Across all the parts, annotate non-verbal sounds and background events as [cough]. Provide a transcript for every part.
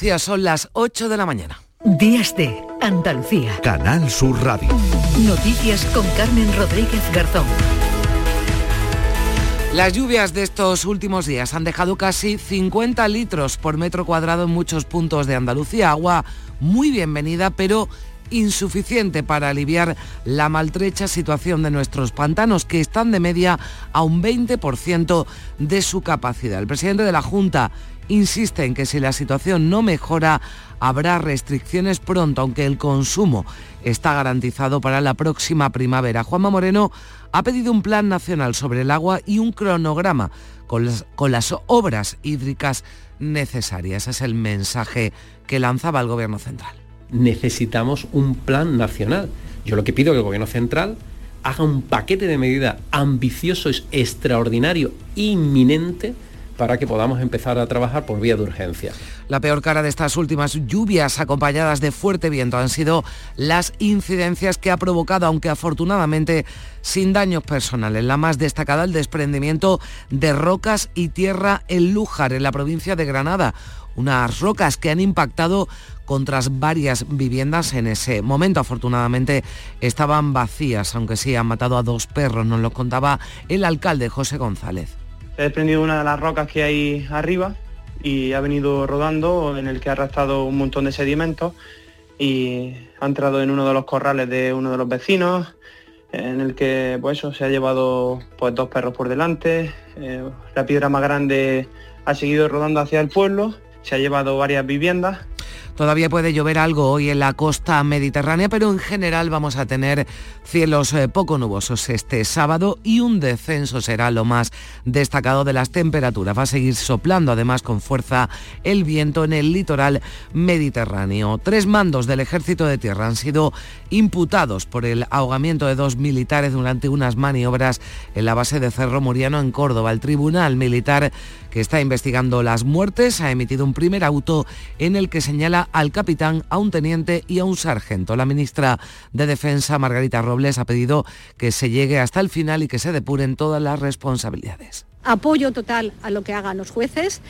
Son las 8 de la mañana. Días de Andalucía. Canal Sur Radio. Noticias con Carmen Rodríguez Garzón. Las lluvias de estos últimos días han dejado casi 50 litros por metro cuadrado en muchos puntos de Andalucía. Agua muy bienvenida, pero insuficiente para aliviar la maltrecha situación de nuestros pantanos, que están de media a un 20% de su capacidad. El presidente de la Junta insiste en que si la situación no mejora, habrá restricciones pronto, aunque el consumo está garantizado para la próxima primavera. Juanma Moreno ha pedido un plan nacional sobre el agua y un cronograma con las, obras hídricas necesarias. Es el mensaje que lanzaba el Gobierno Central. Necesitamos un plan nacional. Yo lo que pido es que el Gobierno Central haga un paquete de medidas ambicioso, extraordinario, inminente, para que podamos empezar a trabajar por vía de urgencia. La peor cara de estas últimas lluvias acompañadas de fuerte viento han sido las incidencias que ha provocado, aunque afortunadamente sin daños personales. La más destacada, el desprendimiento de rocas y tierra en Lújar, en la provincia de Granada. Unas rocas que han impactado contra varias viviendas en ese momento. Afortunadamente estaban vacías, aunque sí han matado a dos perros, nos lo contaba el alcalde José González. He desprendido una de las rocas que hay arriba y ha venido rodando en el que ha arrastrado un montón de sedimentos y ha entrado en uno de los corrales de uno de los vecinos en el que pues eso, se ha llevado pues dos perros por delante, eh, la piedra más grande ha seguido rodando hacia el pueblo, se ha llevado varias viviendas Todavía puede llover algo hoy en la costa mediterránea, pero en general vamos a tener cielos eh, poco nubosos este sábado y un descenso será lo más destacado de las temperaturas. Va a seguir soplando además con fuerza el viento en el litoral mediterráneo. Tres mandos del ejército de tierra han sido imputados por el ahogamiento de dos militares durante unas maniobras en la base de Cerro Muriano en Córdoba. El tribunal militar que está investigando las muertes ha emitido un primer auto en el que señala al capitán, a un teniente y a un sargento. La ministra de Defensa, Margarita Robles, ha pedido que se llegue hasta el final y que se depuren todas las responsabilidades. Apoyo total a lo que hagan los jueces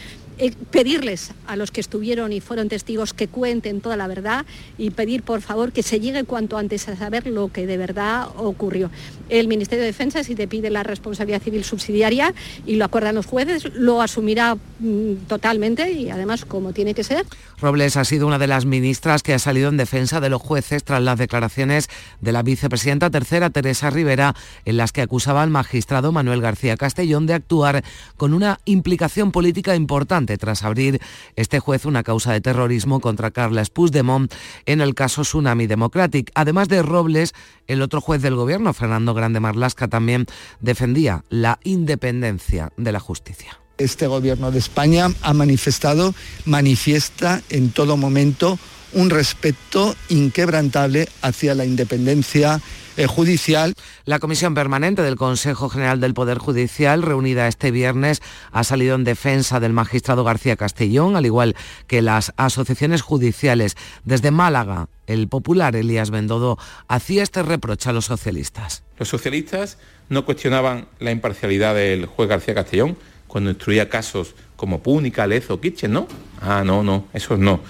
eh, pedirles a los que estuvieron y fueron testigos que cuenten toda la verdad y pedir por favor que se llegue cuanto antes a saber lo que de verdad ocurrió. El Ministerio de Defensa, si te pide la responsabilidad civil subsidiaria y lo acuerdan los jueces, lo asumirá mm, totalmente y además como tiene que ser. Robles ha sido una de las ministras que ha salido en defensa de los jueces tras las declaraciones de la vicepresidenta tercera Teresa Rivera en las que acusaba al magistrado Manuel García Castellón de actuar con una implicación política importante tras abrir este juez una causa de terrorismo contra Carles Puigdemont en el caso Tsunami Democratic. Además de Robles, el otro juez del gobierno, Fernando Grande Marlasca, también defendía la independencia de la justicia este gobierno de España ha manifestado, manifiesta en todo momento un respeto inquebrantable hacia la independencia eh, judicial. La Comisión Permanente del Consejo General del Poder Judicial, reunida este viernes, ha salido en defensa del magistrado García Castellón, al igual que las asociaciones judiciales. Desde Málaga, el popular Elías Bendodo hacía este reproche a los socialistas. Los socialistas no cuestionaban la imparcialidad del juez García Castellón cuando instruía casos como Púnica, Lezo, Kitchen, ¿no? Ah, no, no, eso no.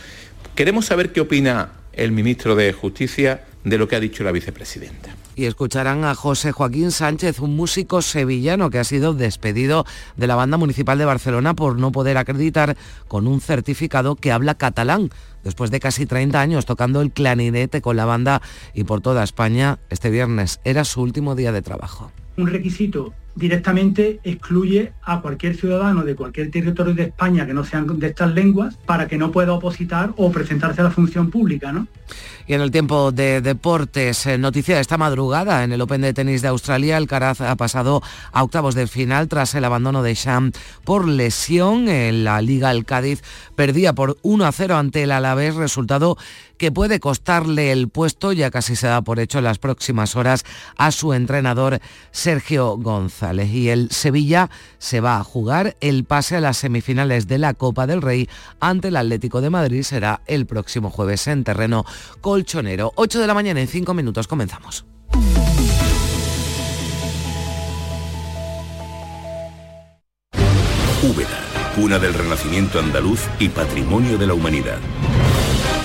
Queremos saber qué opina el ministro de Justicia de lo que ha dicho la vicepresidenta. Y escucharán a José Joaquín Sánchez, un músico sevillano que ha sido despedido de la banda municipal de Barcelona por no poder acreditar con un certificado que habla catalán. Después de casi 30 años tocando el clarinete con la banda y por toda España, este viernes era su último día de trabajo. Un requisito directamente excluye a cualquier ciudadano de cualquier territorio de España que no sean de estas lenguas para que no pueda opositar o presentarse a la función pública, ¿no? Y en el tiempo de deportes, eh, noticia de esta madrugada en el Open de Tenis de Australia, el Caraz ha pasado a octavos de final tras el abandono de Sham por lesión. En la Liga El Cádiz perdía por 1 a 0 ante el Alavés, resultado que puede costarle el puesto, ya casi se da por hecho en las próximas horas, a su entrenador Sergio González. Y el Sevilla se va a jugar el pase a las semifinales de la Copa del Rey ante el Atlético de Madrid. Será el próximo jueves en terreno colchonero. 8 de la mañana en 5 minutos comenzamos. Úbeda cuna del renacimiento andaluz y patrimonio de la humanidad.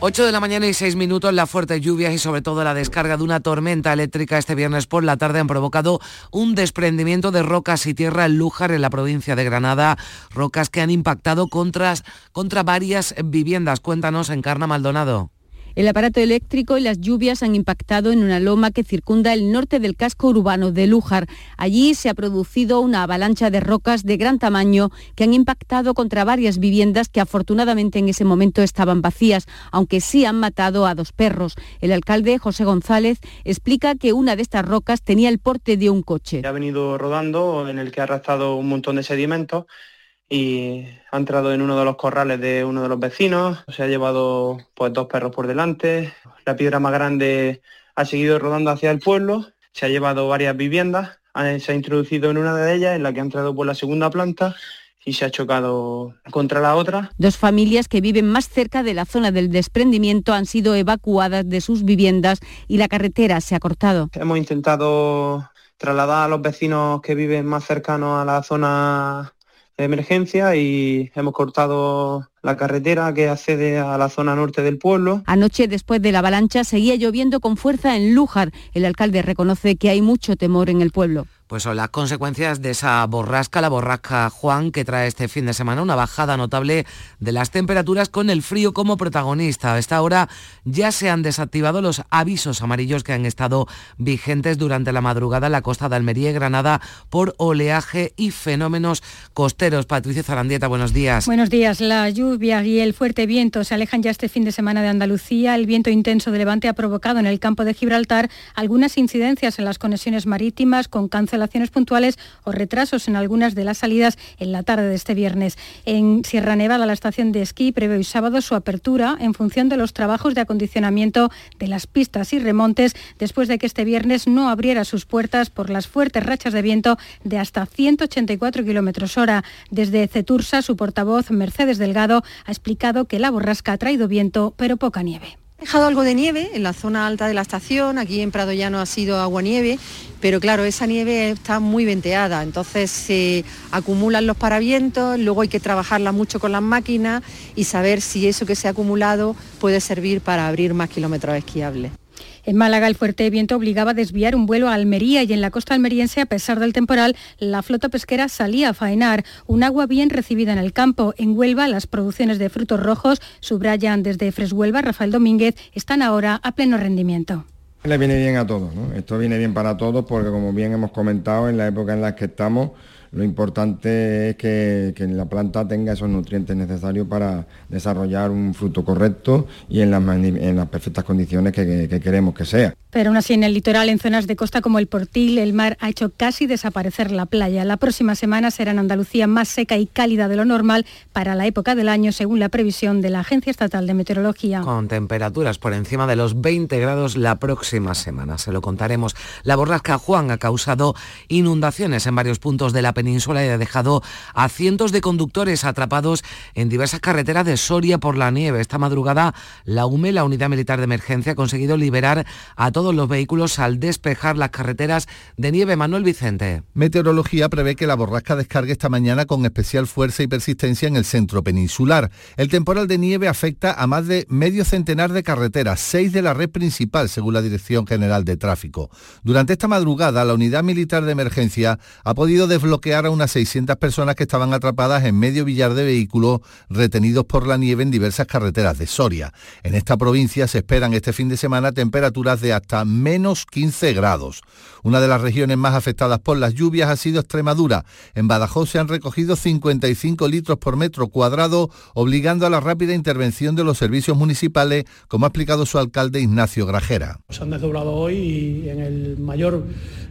8 de la mañana y 6 minutos, las fuertes lluvias y sobre todo la descarga de una tormenta eléctrica este viernes por la tarde han provocado un desprendimiento de rocas y tierra en Lújar, en la provincia de Granada, rocas que han impactado contra, contra varias viviendas. Cuéntanos, Encarna Maldonado. El aparato eléctrico y las lluvias han impactado en una loma que circunda el norte del casco urbano de Lújar. Allí se ha producido una avalancha de rocas de gran tamaño que han impactado contra varias viviendas que afortunadamente en ese momento estaban vacías, aunque sí han matado a dos perros. El alcalde José González explica que una de estas rocas tenía el porte de un coche. Ha venido rodando en el que ha arrastrado un montón de sedimentos y ha entrado en uno de los corrales de uno de los vecinos, se ha llevado pues dos perros por delante, la piedra más grande ha seguido rodando hacia el pueblo, se ha llevado varias viviendas, se ha introducido en una de ellas, en la que ha entrado por la segunda planta y se ha chocado contra la otra. Dos familias que viven más cerca de la zona del desprendimiento han sido evacuadas de sus viviendas y la carretera se ha cortado. Hemos intentado trasladar a los vecinos que viven más cercanos a la zona de emergencia y hemos cortado la carretera que accede a la zona norte del pueblo. Anoche, después de la avalancha, seguía lloviendo con fuerza en Lújar. El alcalde reconoce que hay mucho temor en el pueblo pues son las consecuencias de esa borrasca, la borrasca Juan, que trae este fin de semana una bajada notable de las temperaturas con el frío como protagonista. A esta hora ya se han desactivado los avisos amarillos que han estado vigentes durante la madrugada en la costa de Almería y Granada por oleaje y fenómenos costeros. Patricia Zarandieta, buenos días. Buenos días. La lluvia y el fuerte viento se alejan ya este fin de semana de Andalucía. El viento intenso de levante ha provocado en el campo de Gibraltar algunas incidencias en las conexiones marítimas con cancelaciones puntuales o retrasos en algunas de las salidas en la tarde de este viernes. En Sierra Nevada, la estación de esquí prevé hoy sábado su apertura en función de los trabajos de acondicionamiento de las pistas y remontes después de que este viernes no abriera sus puertas por las fuertes rachas de viento de hasta 184 kilómetros hora. Desde Cetursa, su portavoz Mercedes Delgado ha explicado que la borrasca ha traído viento pero poca nieve. Dejado algo de nieve en la zona alta de la estación, aquí en Prado Llano ha sido agua-nieve, pero claro, esa nieve está muy venteada, entonces se acumulan los paravientos, luego hay que trabajarla mucho con las máquinas y saber si eso que se ha acumulado puede servir para abrir más kilómetros esquiables. En Málaga el fuerte viento obligaba a desviar un vuelo a Almería y en la costa almeriense, a pesar del temporal, la flota pesquera salía a faenar. Un agua bien recibida en el campo. En Huelva las producciones de frutos rojos, subrayan desde Freshuelva Rafael Domínguez, están ahora a pleno rendimiento. Le viene bien a todos, Esto viene bien para todos porque como bien hemos comentado, en la época en la que estamos, lo importante es que, la planta tenga esos nutrientes necesarios para desarrollar un fruto correcto y en las, perfectas condiciones que queremos que sea. Pero aún así en el litoral, en zonas de costa como el Portil, el mar ha hecho casi desaparecer la playa. La próxima semana será en Andalucía más seca y cálida de lo normal para la época del año, según la previsión de la Agencia Estatal de Meteorología. Con temperaturas por encima de los 20 grados la próxima semana, se lo contaremos. La borrasca Juan ha causado inundaciones en varios puntos de la península y ha dejado a cientos de conductores atrapados en diversas carreteras de Soria por la nieve. Esta madrugada, la UME, la Unidad Militar de Emergencia, ha conseguido liberar a todos los vehículos al despejar las carreteras de nieve. Manuel Vicente. Meteorología prevé que la borrasca descargue esta mañana con especial fuerza y persistencia en el centro peninsular. El temporal de nieve afecta a más de medio centenar de carreteras, seis de la red principal, según la Dirección General de Tráfico. Durante esta madrugada, la Unidad Militar de Emergencia ha podido desbloquear a unas 600 personas que estaban atrapadas en medio billar de vehículos retenidos por la nieve en diversas carreteras de Soria. En esta provincia se esperan este fin de semana temperaturas de hasta hasta menos 15 grados. Una de las regiones más afectadas por las lluvias ha sido Extremadura. En Badajoz se han recogido 55 litros por metro cuadrado, obligando a la rápida intervención de los servicios municipales, como ha explicado su alcalde Ignacio Grajera. Se han desdoblado hoy y en el mayor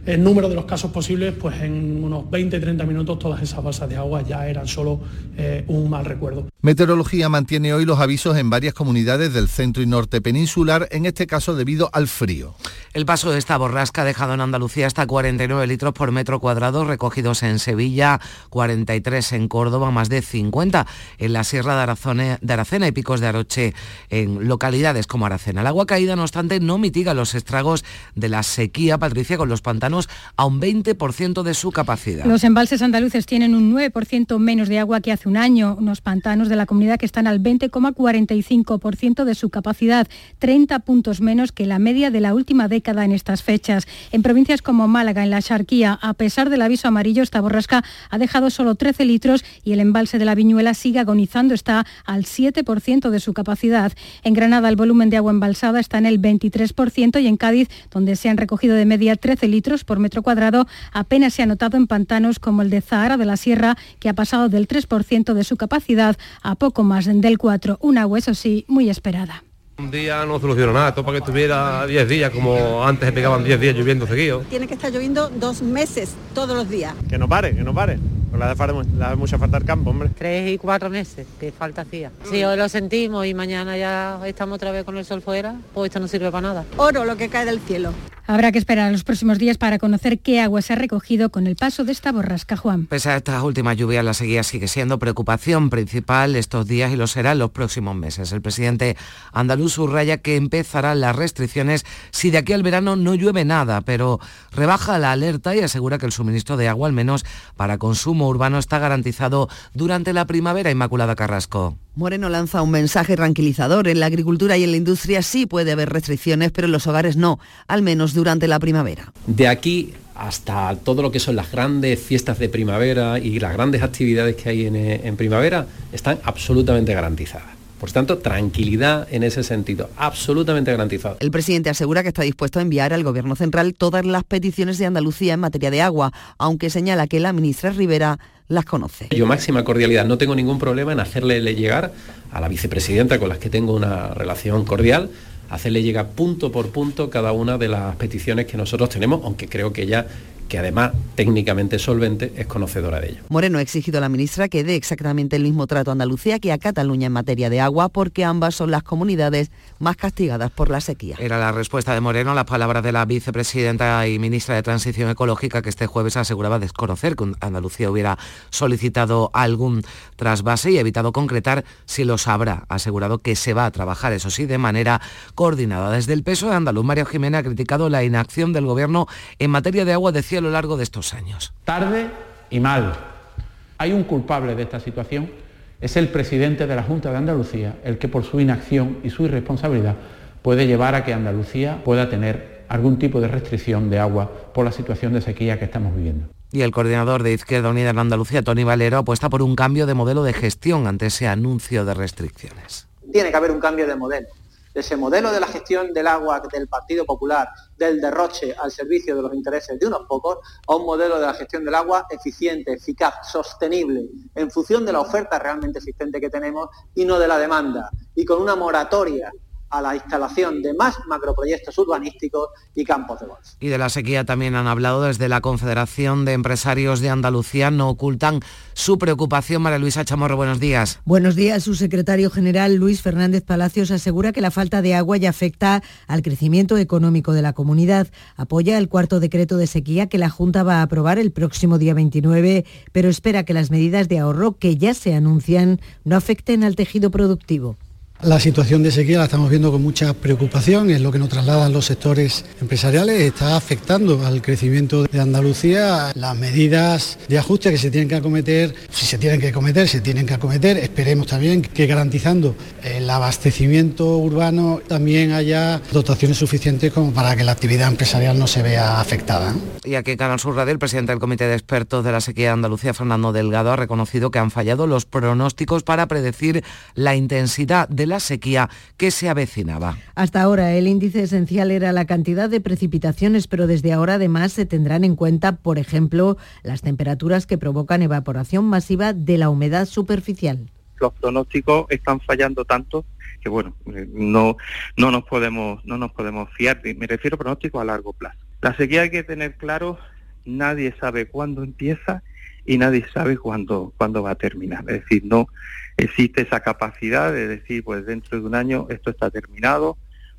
el número de los casos posibles, pues en unos 20-30 minutos todas esas balsas de agua ya eran solo eh, un mal recuerdo. Meteorología mantiene hoy los avisos en varias comunidades del centro y norte peninsular, en este caso debido al frío. El paso de esta borrasca ha dejado en Andalucía hasta 49 litros por metro cuadrado recogidos en Sevilla, 43 en Córdoba, más de 50 en la Sierra de, Aracena y Picos de Aroche en localidades como Aracena. El agua caída, no obstante, no mitiga los estragos de la sequía, Patricia, con los pantanos a un 20% de su capacidad. Los embalses andaluces tienen un 9% menos de agua que hace un año, unos pantanos de la comunidad que están al 20,45% de su capacidad, 30 puntos menos que la media de la última década en estas fechas. En provincias como Málaga, en la Charquía, a pesar del aviso amarillo, esta borrasca ha dejado solo 13 litros y el embalse de la Viñuela sigue agonizando, está al 7% de su capacidad. En Granada el volumen de agua embalsada está en el 23% y en Cádiz, donde se han recogido de media 13 litros por metro cuadrado apenas se ha notado en pantanos como el de Zahara de la Sierra, que ha pasado del 3% de su capacidad a poco más del 4%. Un agua, eso sí, muy esperada. Un día no soluciona nada, todo para que estuviera 10 días, como antes pegaban 10 días lloviendo seguido. Tiene que estar lloviendo dos meses, todos los días. Que no pare, que no pare. Pues la hace mucha falta el campo, hombre. Tres y cuatro meses, que falta hacía. Si hoy lo sentimos y mañana ya estamos otra vez con el sol fuera, pues esto no sirve para nada. Oro lo que cae del cielo. Habrá que esperar a los próximos días para conocer qué agua se ha recogido con el paso de esta borrasca, Juan. Pese a estas últimas lluvias, la sequía sigue siendo preocupación principal estos días y lo será en los próximos meses. El presidente andaluz subraya que empezarán las restricciones si de aquí al verano no llueve nada, pero rebaja la alerta y asegura que el suministro de agua, al menos para consumo urbano, está garantizado durante la primavera. Inmaculada Carrasco. Moreno lanza un mensaje tranquilizador. En la agricultura y en la industria sí puede haber restricciones, pero en los hogares no, al menos durante la primavera. De aquí hasta todo lo que son las grandes fiestas de primavera y las grandes actividades que hay en, primavera están absolutamente garantizadas. Por tanto, tranquilidad en ese sentido, absolutamente garantizado. El presidente asegura que está dispuesto a enviar al Gobierno Central todas las peticiones de Andalucía en materia de agua, aunque señala que la ministra Rivera las conoce. Yo máxima cordialidad, no tengo ningún problema en hacerle llegar a la vicepresidenta con la que tengo una relación cordial, hacerle llegar punto por punto cada una de las peticiones que nosotros tenemos, aunque creo que ella que además técnicamente solvente es conocedora de ello. Moreno ha exigido a la ministra que dé exactamente el mismo trato a Andalucía que a Cataluña en materia de agua, porque ambas son las comunidades más castigadas por la sequía. Era la respuesta de Moreno a las palabras de la vicepresidenta y ministra de Transición Ecológica, que este jueves aseguraba desconocer que Andalucía hubiera solicitado algún trasvase y evitado concretar si lo sabrá. Ha asegurado que se va a trabajar, eso sí, de manera coordinada. Desde el peso de Andaluz, Mario Jiménez ha criticado la inacción del Gobierno en materia de agua, decía a lo largo de estos años. Tarde y mal. Hay un culpable de esta situación, es el presidente de la Junta de Andalucía, el que por su inacción y su irresponsabilidad puede llevar a que Andalucía pueda tener algún tipo de restricción de agua por la situación de sequía que estamos viviendo. Y el coordinador de Izquierda Unida en Andalucía, Tony Valero, apuesta por un cambio de modelo de gestión ante ese anuncio de restricciones. Tiene que haber un cambio de modelo de ese modelo de la gestión del agua del Partido Popular, del derroche al servicio de los intereses de unos pocos, a un modelo de la gestión del agua eficiente, eficaz, sostenible, en función de la oferta realmente existente que tenemos y no de la demanda, y con una moratoria a la instalación de más macroproyectos urbanísticos y campos de golf. Y de la sequía también han hablado desde la Confederación de Empresarios de Andalucía, no ocultan su preocupación. María Luisa Chamorro, buenos días. Buenos días. Su secretario general, Luis Fernández Palacios, asegura que la falta de agua ya afecta al crecimiento económico de la comunidad. Apoya el cuarto decreto de sequía que la Junta va a aprobar el próximo día 29, pero espera que las medidas de ahorro que ya se anuncian no afecten al tejido productivo. La situación de sequía la estamos viendo con mucha preocupación, es lo que nos trasladan los sectores empresariales, está afectando al crecimiento de Andalucía. Las medidas de ajuste que se tienen que acometer, si se tienen que acometer, se tienen que acometer. Esperemos también que garantizando el abastecimiento urbano también haya dotaciones suficientes como para que la actividad empresarial no se vea afectada. Y aquí Canal Sur Radio, el presidente del Comité de Expertos de la Sequía de Andalucía, Fernando Delgado, ha reconocido que han fallado los pronósticos para predecir la intensidad de la sequía que se avecinaba. Hasta ahora el índice esencial era la cantidad de precipitaciones, pero desde ahora además se tendrán en cuenta, por ejemplo, las temperaturas que provocan evaporación masiva de la humedad superficial. Los pronósticos están fallando tanto que bueno, no, no nos podemos, no nos podemos fiar. Me refiero a pronósticos a largo plazo. La sequía hay que tener claro, nadie sabe cuándo empieza y nadie sabe cuándo, cuándo va a terminar. Es decir, no existe esa capacidad de decir, pues dentro de un año esto está terminado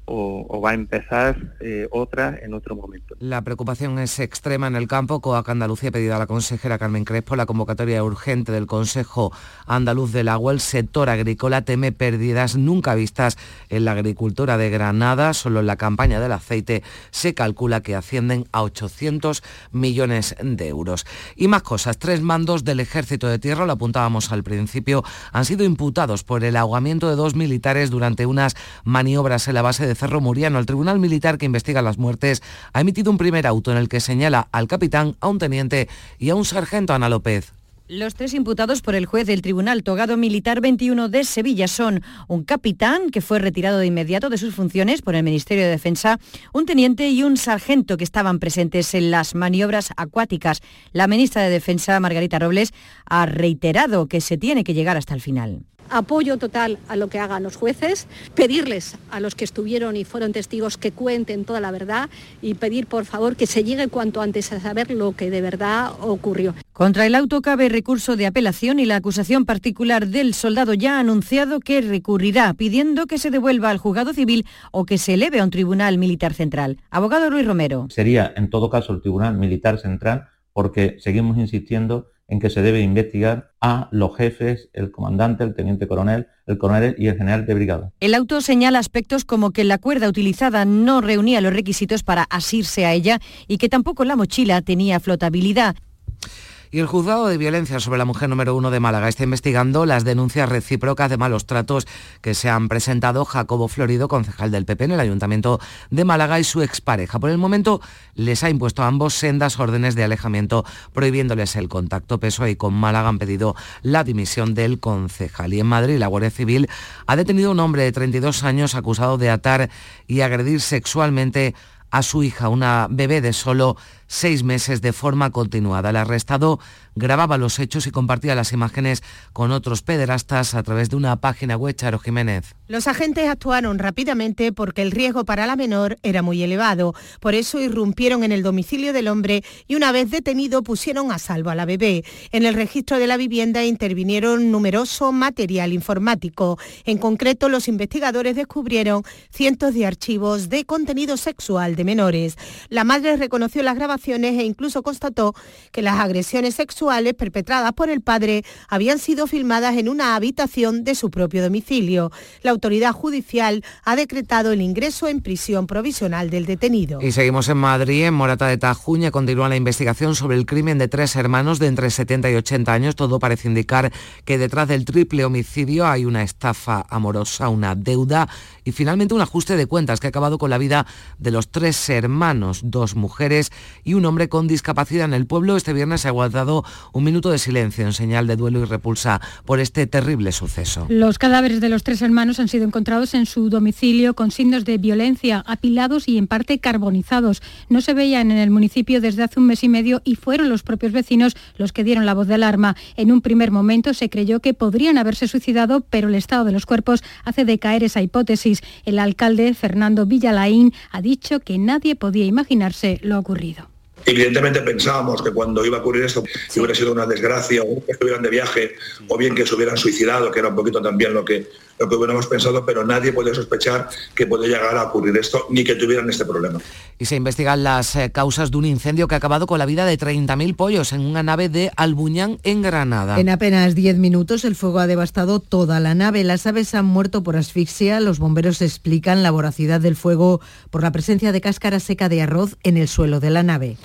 o, va a empezar eh, otra en otro momento. La preocupación es extrema en el campo. COAC Andalucía ha pedido a la consejera Carmen Crespo la convocatoria urgente del Consejo Andaluz del Agua. El sector agrícola teme pérdidas nunca vistas en la agricultura de Granada. Solo en la campaña del aceite se calcula que ascienden a 800 millones de euros. Y más cosas. Tres mandos del Ejército de Tierra, lo apuntábamos al principio, han sido imputados por el ahogamiento de dos militares durante unas maniobras en la base de Cerro Muriano, el Tribunal Militar que investiga las muertes ha emitido un primer auto en el que señala al capitán, a un teniente y a un sargento Ana López. Los tres imputados por el juez del Tribunal Togado Militar 21 de Sevilla son un capitán que fue retirado de inmediato de sus funciones por el Ministerio de Defensa, un teniente y un sargento que estaban presentes en las maniobras acuáticas. La ministra de Defensa, Margarita Robles, ha reiterado que se tiene que llegar hasta el final apoyo total a lo que hagan los jueces, pedirles a los que estuvieron y fueron testigos que cuenten toda la verdad y pedir por favor que se llegue cuanto antes a saber lo que de verdad ocurrió. Contra el auto cabe recurso de apelación y la acusación particular del soldado ya ha anunciado que recurrirá pidiendo que se devuelva al juzgado civil o que se eleve a un tribunal militar central. Abogado Luis Romero. Sería en todo caso el tribunal militar central porque seguimos insistiendo en que se debe investigar a los jefes, el comandante, el teniente coronel, el coronel y el general de brigada. El auto señala aspectos como que la cuerda utilizada no reunía los requisitos para asirse a ella y que tampoco la mochila tenía flotabilidad. Y el juzgado de violencia sobre la mujer número uno de Málaga está investigando las denuncias recíprocas de malos tratos que se han presentado Jacobo Florido, concejal del PP en el Ayuntamiento de Málaga y su expareja. Por el momento les ha impuesto a ambos sendas órdenes de alejamiento prohibiéndoles el contacto. PSOE y con Málaga han pedido la dimisión del concejal. Y en Madrid la Guardia Civil ha detenido a un hombre de 32 años acusado de atar y agredir sexualmente a su hija, una bebé de solo seis meses de forma continuada. El arrestado grababa los hechos y compartía las imágenes con otros pederastas a través de una página web, Charo Jiménez. Los agentes actuaron rápidamente porque el riesgo para la menor era muy elevado. Por eso irrumpieron en el domicilio del hombre y una vez detenido pusieron a salvo a la bebé. En el registro de la vivienda intervinieron numeroso material informático. En concreto, los investigadores descubrieron cientos de archivos de contenido sexual de menores. La madre reconoció las grabaciones e incluso constató que las agresiones sexuales perpetradas por el padre habían sido filmadas en una habitación de su propio domicilio. La autoridad judicial ha decretado el ingreso en prisión provisional del detenido. Y seguimos en Madrid, en Morata de Tajuña, continúa la investigación sobre el crimen de tres hermanos de entre 70 y 80 años. Todo parece indicar que detrás del triple homicidio hay una estafa amorosa, una deuda y finalmente un ajuste de cuentas que ha acabado con la vida de los tres hermanos, dos mujeres un hombre con discapacidad en el pueblo. Este viernes ha guardado un minuto de silencio en señal de duelo y repulsa por este terrible suceso. Los cadáveres de los tres hermanos han sido encontrados en su domicilio con signos de violencia, apilados y en parte carbonizados. No se veían en el municipio desde hace un mes y medio y fueron los propios vecinos los que dieron la voz de alarma. En un primer momento se creyó que podrían haberse suicidado, pero el estado de los cuerpos hace decaer esa hipótesis. El alcalde, Fernando Villalaín, ha dicho que nadie podía imaginarse lo ocurrido. Evidentemente pensábamos que cuando iba a ocurrir esto, hubiera sido una desgracia, o que estuvieran de viaje, o bien que se hubieran suicidado, que era un poquito también lo que, lo que hubiéramos pensado, pero nadie puede sospechar que puede llegar a ocurrir esto, ni que tuvieran este problema. Y se investigan las eh, causas de un incendio que ha acabado con la vida de 30.000 pollos en una nave de Albuñán, en Granada. En apenas 10 minutos el fuego ha devastado toda la nave. Las aves han muerto por asfixia. Los bomberos explican la voracidad del fuego por la presencia de cáscara seca de arroz en el suelo de la nave.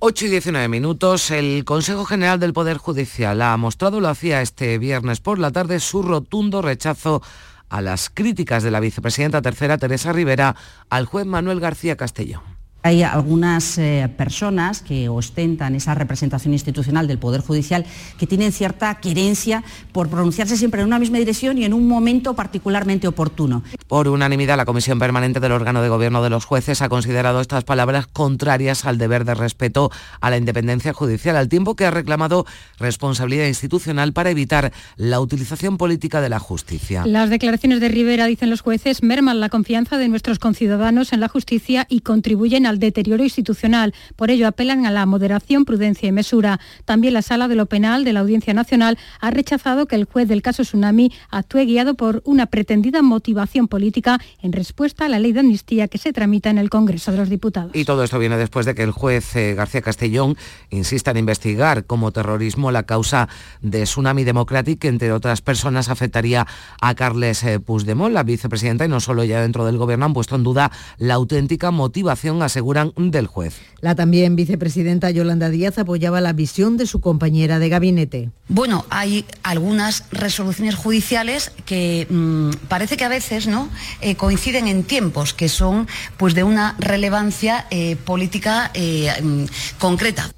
8 y 19 minutos, el Consejo General del Poder Judicial ha mostrado, lo hacía este viernes por la tarde, su rotundo rechazo a las críticas de la vicepresidenta tercera Teresa Rivera al juez Manuel García Castellón. Hay algunas eh, personas que ostentan esa representación institucional del Poder Judicial que tienen cierta querencia por pronunciarse siempre en una misma dirección y en un momento particularmente oportuno. Por unanimidad, la Comisión Permanente del órgano de gobierno de los jueces ha considerado estas palabras contrarias al deber de respeto a la independencia judicial, al tiempo que ha reclamado responsabilidad institucional para evitar la utilización política de la justicia. Las declaraciones de Rivera, dicen los jueces, merman la confianza de nuestros conciudadanos en la justicia y contribuyen al deterioro institucional. Por ello apelan a la moderación, prudencia y mesura. También la Sala de lo Penal de la Audiencia Nacional ha rechazado que el juez del caso Tsunami actúe guiado por una pretendida motivación política en respuesta a la ley de amnistía que se tramita en el Congreso de los Diputados. Y todo esto viene después de que el juez eh, García Castellón insista en investigar como terrorismo la causa de Tsunami Democratic, entre otras personas afectaría a Carles eh, Puigdemont, la vicepresidenta, y no solo ya dentro del gobierno han puesto en duda la auténtica motivación, aseguran, del juez. La también vicepresidenta Yolanda Díaz apoyaba la visión de su compañera de gabinete. Bueno, hay algunas resoluciones judiciales que mmm, parece que a veces ¿no? Eh, coinciden en tiempos, que son pues, de una relevancia eh, política eh, concreta.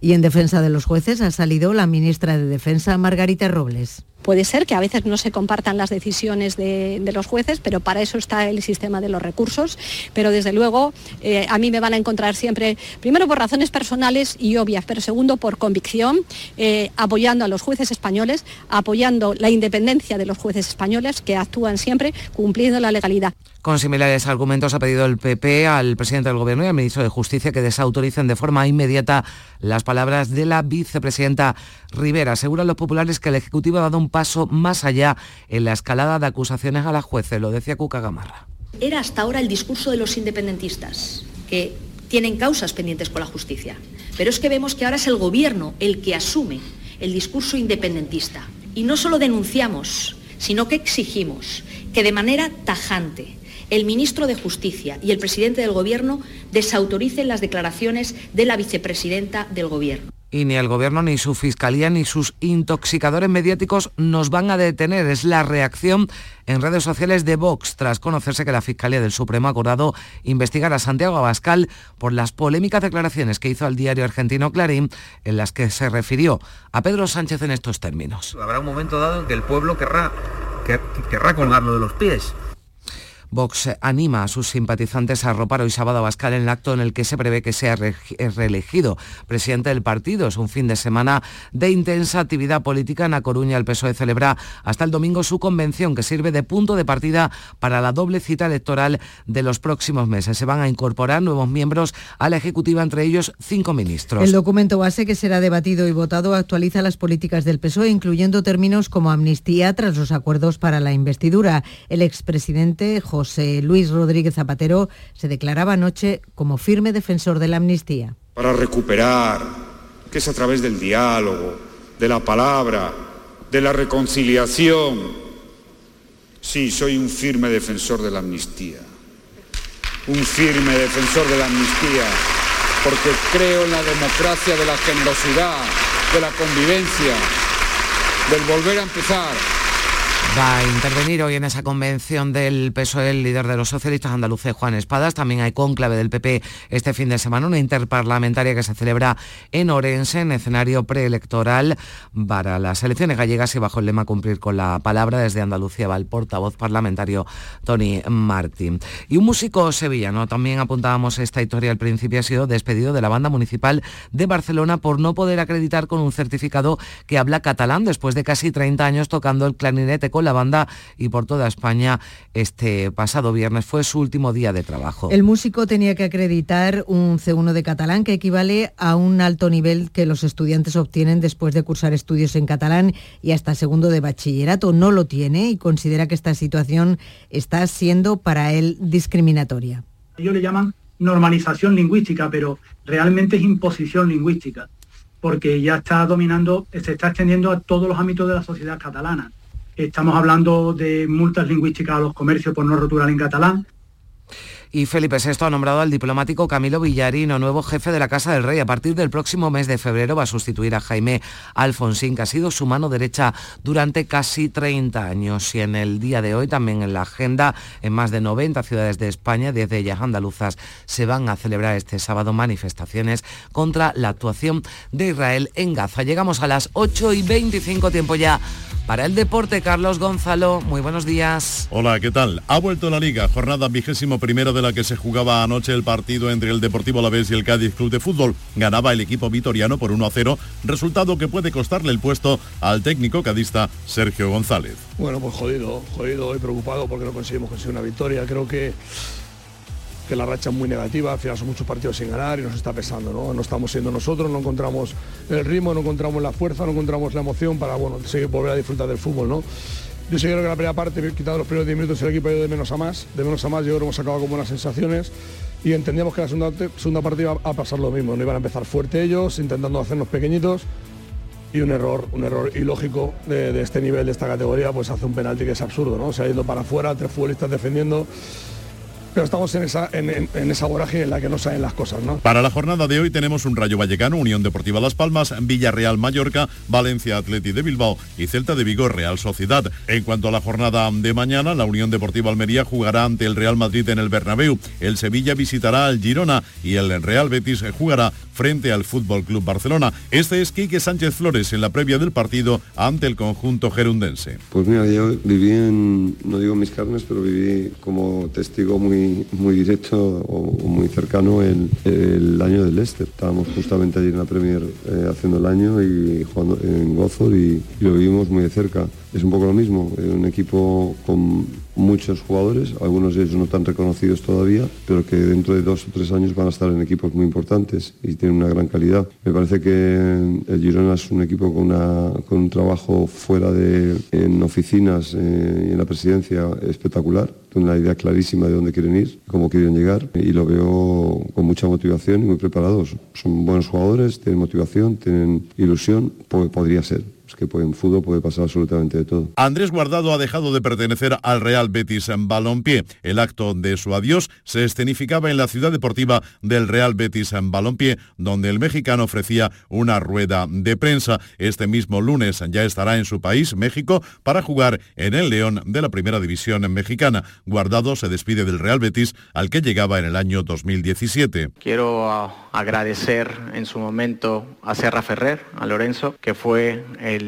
Y en defensa de los jueces ha salido la ministra de Defensa, Margarita Robles. Puede ser que a veces no se compartan las decisiones de, los jueces, pero para eso está el sistema de los recursos. Pero desde luego eh, a mí me van a encontrar siempre, primero por razones personales y obvias, pero segundo por convicción, eh, apoyando a los jueces españoles, apoyando la independencia de los jueces españoles que actúan siempre cumpliendo la legalidad. Con similares argumentos ha pedido el PP al presidente del Gobierno y al ministro de Justicia que desautoricen de forma inmediata las palabras de la vicepresidenta Rivera. Aseguran los populares que el Ejecutivo ha dado un paso más allá en la escalada de acusaciones a la jueces, lo decía Cuca Gamarra. Era hasta ahora el discurso de los independentistas, que tienen causas pendientes con la justicia. Pero es que vemos que ahora es el Gobierno el que asume el discurso independentista. Y no solo denunciamos, sino que exigimos que de manera tajante el ministro de Justicia y el presidente del Gobierno desautoricen las declaraciones de la vicepresidenta del Gobierno. Y ni el Gobierno, ni su Fiscalía, ni sus intoxicadores mediáticos nos van a detener. Es la reacción en redes sociales de Vox, tras conocerse que la Fiscalía del Supremo ha acordado investigar a Santiago Abascal por las polémicas declaraciones que hizo al diario argentino Clarín, en las que se refirió a Pedro Sánchez en estos términos. Habrá un momento dado en que el pueblo querrá, querrá colgarlo de los pies Vox anima a sus simpatizantes a arropar hoy sábado a Abascal en el acto en el que se prevé que sea reelegido presidente del partido. Es un fin de semana de intensa actividad política. En A Coruña el PSOE celebra hasta el domingo su convención que sirve de punto de partida para la doble cita electoral de los próximos meses. Se van a incorporar nuevos miembros a la Ejecutiva, entre ellos cinco ministros. El documento base que será debatido y votado actualiza las políticas del PSOE, incluyendo términos como amnistía tras los acuerdos para la investidura. El expresidente José José Luis Rodríguez Zapatero se declaraba anoche como firme defensor de la amnistía. Para recuperar, que es a través del diálogo, de la palabra, de la reconciliación. Sí, soy un firme defensor de la amnistía. Un firme defensor de la amnistía, porque creo en la democracia de la generosidad, de la convivencia, del volver a empezar, Va a intervenir hoy en esa convención del PSOE el líder de los socialistas andaluces, Juan Espadas. También hay cónclave del PP este fin de semana, una interparlamentaria que se celebra en Orense, en escenario preelectoral para las elecciones gallegas y bajo el lema cumplir con la palabra. Desde Andalucía va el portavoz parlamentario Tony Martín. Y un músico sevillano, también apuntábamos esta historia al principio, ha sido despedido de la banda municipal de Barcelona por no poder acreditar con un certificado que habla catalán después de casi 30 años tocando el clarinete con la banda y por toda España este pasado viernes. Fue su último día de trabajo. El músico tenía que acreditar un C1 de catalán que equivale a un alto nivel que los estudiantes obtienen después de cursar estudios en catalán y hasta segundo de bachillerato. No lo tiene y considera que esta situación está siendo para él discriminatoria. Ellos le llaman normalización lingüística, pero realmente es imposición lingüística, porque ya está dominando, se está extendiendo a todos los ámbitos de la sociedad catalana. Estamos hablando de multas lingüísticas a los comercios por no rotular en catalán, Y Felipe VI ha nombrado al diplomático Camilo Villarino nuevo jefe de la Casa del Rey. A partir del próximo mes de febrero va a sustituir a Jaime Alfonsín, que ha sido su mano derecha durante casi 30 años. Y en el día de hoy, también en la agenda, en más de 90 ciudades de España, 10 de ellas andaluzas, se van a celebrar este sábado manifestaciones contra la actuación de Israel en Gaza. Llegamos a las 8 y 25 tiempo ya para el deporte, Carlos Gonzalo, muy buenos días. Hola, ¿qué tal? Ha vuelto la Liga, jornada vigésimo primero de la que se jugaba anoche el partido entre el Deportivo Alavés y el Cádiz Club de Fútbol. Ganaba el equipo vitoriano por 1 a 0, resultado que puede costarle el puesto al técnico cadista Sergio González. Bueno, pues jodido, jodido y preocupado porque no conseguimos conseguir una victoria. Creo que que la racha es muy negativa, al final son muchos partidos sin ganar y nos está pesando, ¿no? No estamos siendo nosotros, no encontramos el ritmo, no encontramos la fuerza, no encontramos la emoción para, bueno, seguir volver a disfrutar del fútbol, ¿no? Yo sí creo que la primera parte, quitado los primeros 10 minutos, el equipo ha ido de menos a más, de menos a más, yo creo que hemos sacado con buenas sensaciones y entendíamos que la segunda, parte iba a pasar lo mismo, no iban a empezar fuerte ellos, intentando hacernos pequeñitos y un error, un error ilógico de, de, este nivel, de esta categoría, pues hace un penalti que es absurdo, ¿no? Se ha ido para afuera, tres futbolistas defendiendo pero estamos en esa, en, esa vorágine en la que no salen las cosas. ¿no? Para la jornada de hoy tenemos un Rayo Vallecano, Unión Deportiva Las Palmas, Villarreal Mallorca, Valencia Atleti de Bilbao y Celta de Vigo Real Sociedad. En cuanto a la jornada de mañana, la Unión Deportiva Almería jugará ante el Real Madrid en el Bernabéu, el Sevilla visitará al Girona y el Real Betis jugará frente al Fútbol Club Barcelona. Este es Quique Sánchez Flores en la previa del partido ante el conjunto gerundense. Pues mira, yo viví en, no digo mis carnes, pero viví como testigo muy, muy directo o, muy cercano el, año del Leicester. Estábamos justamente allí en la Premier eh, haciendo el año y jugando en Gozor y, lo vivimos muy de cerca. Es un poco lo mismo, eh, un equipo con muchos jugadores, algunos de ellos no tan reconocidos todavía, pero que dentro de dos o tres años van a estar en equipos muy importantes y tienen una gran calidad. Me parece que el Girona es un equipo con, una, con un trabajo fuera de en oficinas eh, y en la presidencia espectacular, con una idea clarísima de dónde quieren ir, cómo quieren llegar y lo veo con mucha motivación y muy preparados. Son buenos jugadores, tienen motivación, tienen ilusión, pues podría ser que en fútbol puede pasar absolutamente de todo. Andrés Guardado ha dejado de pertenecer al Real Betis en Balompié. El acto de su adiós se escenificaba en la ciudad deportiva del Real Betis en Balompié, donde el mexicano ofrecía una rueda de prensa. Este mismo lunes ya estará en su país, México, para jugar en el León de la Primera División mexicana. Guardado se despide del Real Betis, al que llegaba en el año 2017. Quiero ah, agradecer en su momento a Serra Ferrer, a Lorenzo, que fue el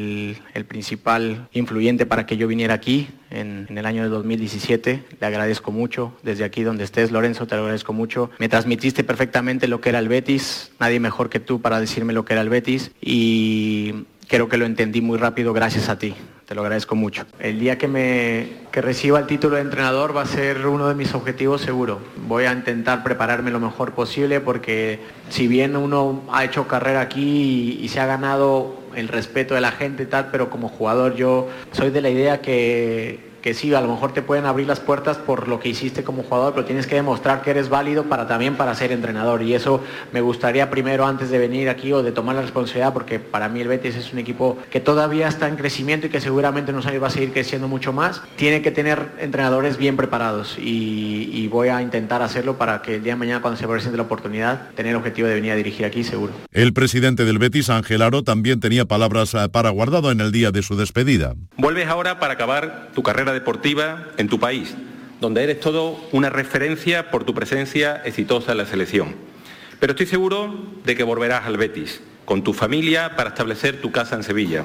el, principal influyente para que yo viniera aquí en, el año de 2017. Le agradezco mucho. Desde aquí donde estés, Lorenzo, te lo agradezco mucho. Me transmitiste perfectamente lo que era el Betis. Nadie mejor que tú para decirme lo que era el Betis. Y creo que lo entendí muy rápido gracias a ti. Te lo agradezco mucho. El día que me que reciba el título de entrenador va a ser uno de mis objetivos seguro. Voy a intentar prepararme lo mejor posible porque si bien uno ha hecho carrera aquí y se ha ganado el respeto de la gente y tal, pero como jugador yo soy de la idea que que sí, a lo mejor te pueden abrir las puertas por lo que hiciste como jugador, pero tienes que demostrar que eres válido para también para ser entrenador. Y eso me gustaría primero antes de venir aquí o de tomar la responsabilidad, porque para mí el Betis es un equipo que todavía está en crecimiento y que seguramente nos va a seguir creciendo mucho más. Tiene que tener entrenadores bien preparados y, y voy a intentar hacerlo para que el día de mañana cuando se presente la oportunidad, tener el objetivo de venir a dirigir aquí seguro. El presidente del Betis, Ángel Aro, también tenía palabras eh, para guardado en el día de su despedida. Vuelves ahora para acabar tu carrera deportiva en tu país, donde eres todo una referencia por tu presencia exitosa en la selección. Pero estoy seguro de que volverás al Betis, con tu familia, para establecer tu casa en Sevilla.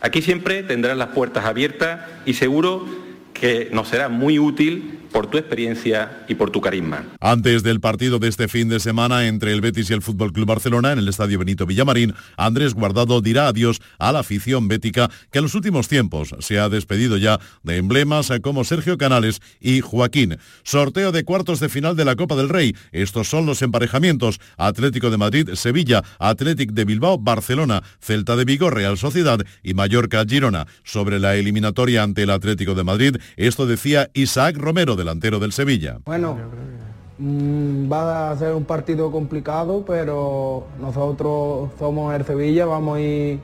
Aquí siempre tendrás las puertas abiertas y seguro que nos será muy útil por tu experiencia y por tu carisma. Antes del partido de este fin de semana entre el Betis y el Fútbol Club Barcelona en el Estadio Benito Villamarín, Andrés Guardado dirá adiós a la afición bética que en los últimos tiempos se ha despedido ya de emblemas como Sergio Canales y Joaquín. Sorteo de cuartos de final de la Copa del Rey. Estos son los emparejamientos: Atlético de Madrid, Sevilla, Atlético de Bilbao, Barcelona, Celta de Vigo, Real Sociedad y Mallorca Girona. Sobre la eliminatoria ante el Atlético de Madrid, esto decía Isaac Romero delantero del Sevilla. Bueno, mm, va a ser un partido complicado, pero nosotros somos el Sevilla, vamos a ir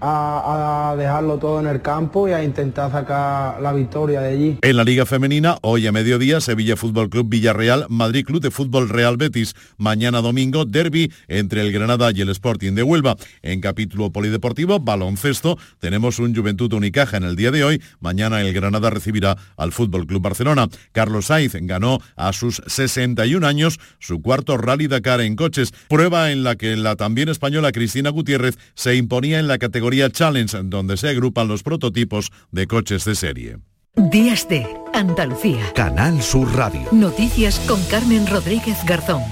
a, dejarlo todo en el campo y a intentar sacar la victoria de allí. En la Liga Femenina, hoy a mediodía, Sevilla Fútbol Club Villarreal, Madrid Club de Fútbol Real Betis. Mañana domingo, derby entre el Granada y el Sporting de Huelva. En capítulo polideportivo, baloncesto, tenemos un Juventud Unicaja en el día de hoy. Mañana el Granada recibirá al Fútbol Club Barcelona. Carlos Sainz ganó a sus 61 años su cuarto Rally Dakar en coches, prueba en la que la también española Cristina Gutiérrez se imponía en la categoría Challenge, donde se agrupan los prototipos de coches de serie. Días de Andalucía. Canal Sur Radio. Noticias con Carmen Rodríguez Garzón.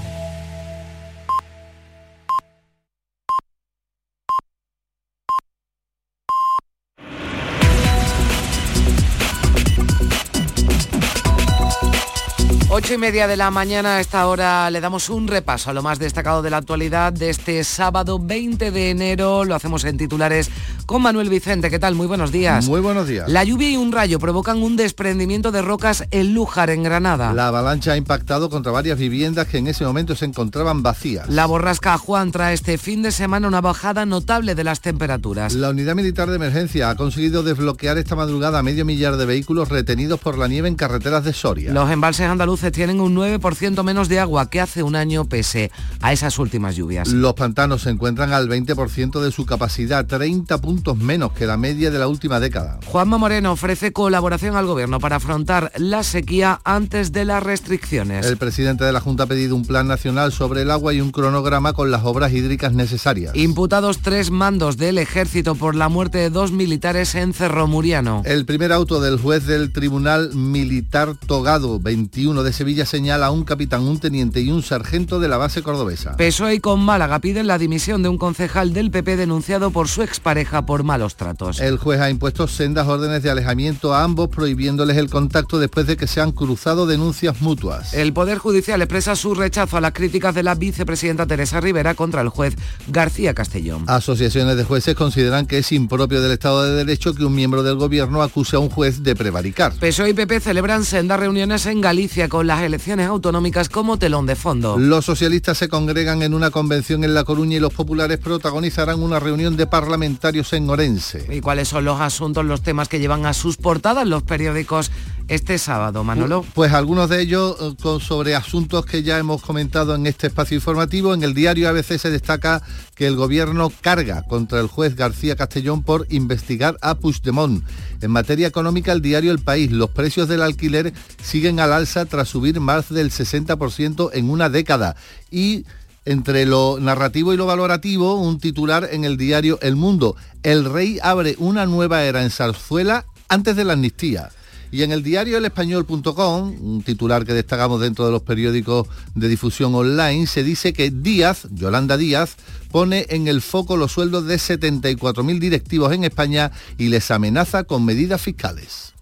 8 y media de la mañana a esta hora le damos un repaso a lo más destacado de la actualidad de este sábado 20 de enero. Lo hacemos en titulares con Manuel Vicente. ¿Qué tal? Muy buenos días. Muy buenos días. La lluvia y un rayo provocan un desprendimiento de rocas en Lújar, en Granada. La avalancha ha impactado contra varias viviendas que en ese momento se encontraban vacías. La borrasca Juan trae este fin de semana una bajada notable de las temperaturas. La unidad militar de emergencia ha conseguido desbloquear esta madrugada medio millar de vehículos retenidos por la nieve en carreteras de Soria. Los embalses andaluces tienen un 9% menos de agua que hace un año pese a esas últimas lluvias. Los pantanos se encuentran al 20% de su capacidad, 30 puntos menos que la media de la última década. Juanma Moreno ofrece colaboración al gobierno para afrontar la sequía antes de las restricciones. El presidente de la Junta ha pedido un plan nacional sobre el agua y un cronograma con las obras hídricas necesarias. Imputados tres mandos del ejército por la muerte de dos militares en Cerro Muriano. El primer auto del juez del Tribunal Militar Togado 21 de Sevilla señala a un capitán, un teniente y un sargento de la base cordobesa. PSOE y con Málaga piden la dimisión de un concejal del PP denunciado por su expareja por malos tratos. El juez ha impuesto sendas órdenes de alejamiento a ambos prohibiéndoles el contacto después de que se han cruzado denuncias mutuas. El Poder Judicial expresa su rechazo a las críticas de la vicepresidenta Teresa Rivera contra el juez García Castellón. Asociaciones de jueces consideran que es impropio del Estado de Derecho que un miembro del gobierno acuse a un juez de prevaricar. PSOE y PP celebran sendas reuniones en Galicia con las elecciones autonómicas como telón de fondo. Los socialistas se congregan en una convención en La Coruña y los populares protagonizarán una reunión de parlamentarios en Orense. ¿Y cuáles son los asuntos, los temas que llevan a sus portadas los periódicos este sábado, Manolo? Pues algunos de ellos eh, sobre asuntos que ya hemos comentado en este espacio informativo. En el diario ABC se destaca que el gobierno carga contra el juez García Castellón por investigar a Puigdemont. En materia económica, el diario El País, los precios del alquiler siguen al alza tras subir más del 60% en una década. Y entre lo narrativo y lo valorativo, un titular en el diario El Mundo. El rey abre una nueva era en Zarzuela antes de la amnistía. Y en el diario elespañol.com, un titular que destacamos dentro de los periódicos de difusión online, se dice que Díaz, Yolanda Díaz, pone en el foco los sueldos de 74.000 directivos en España y les amenaza con medidas fiscales.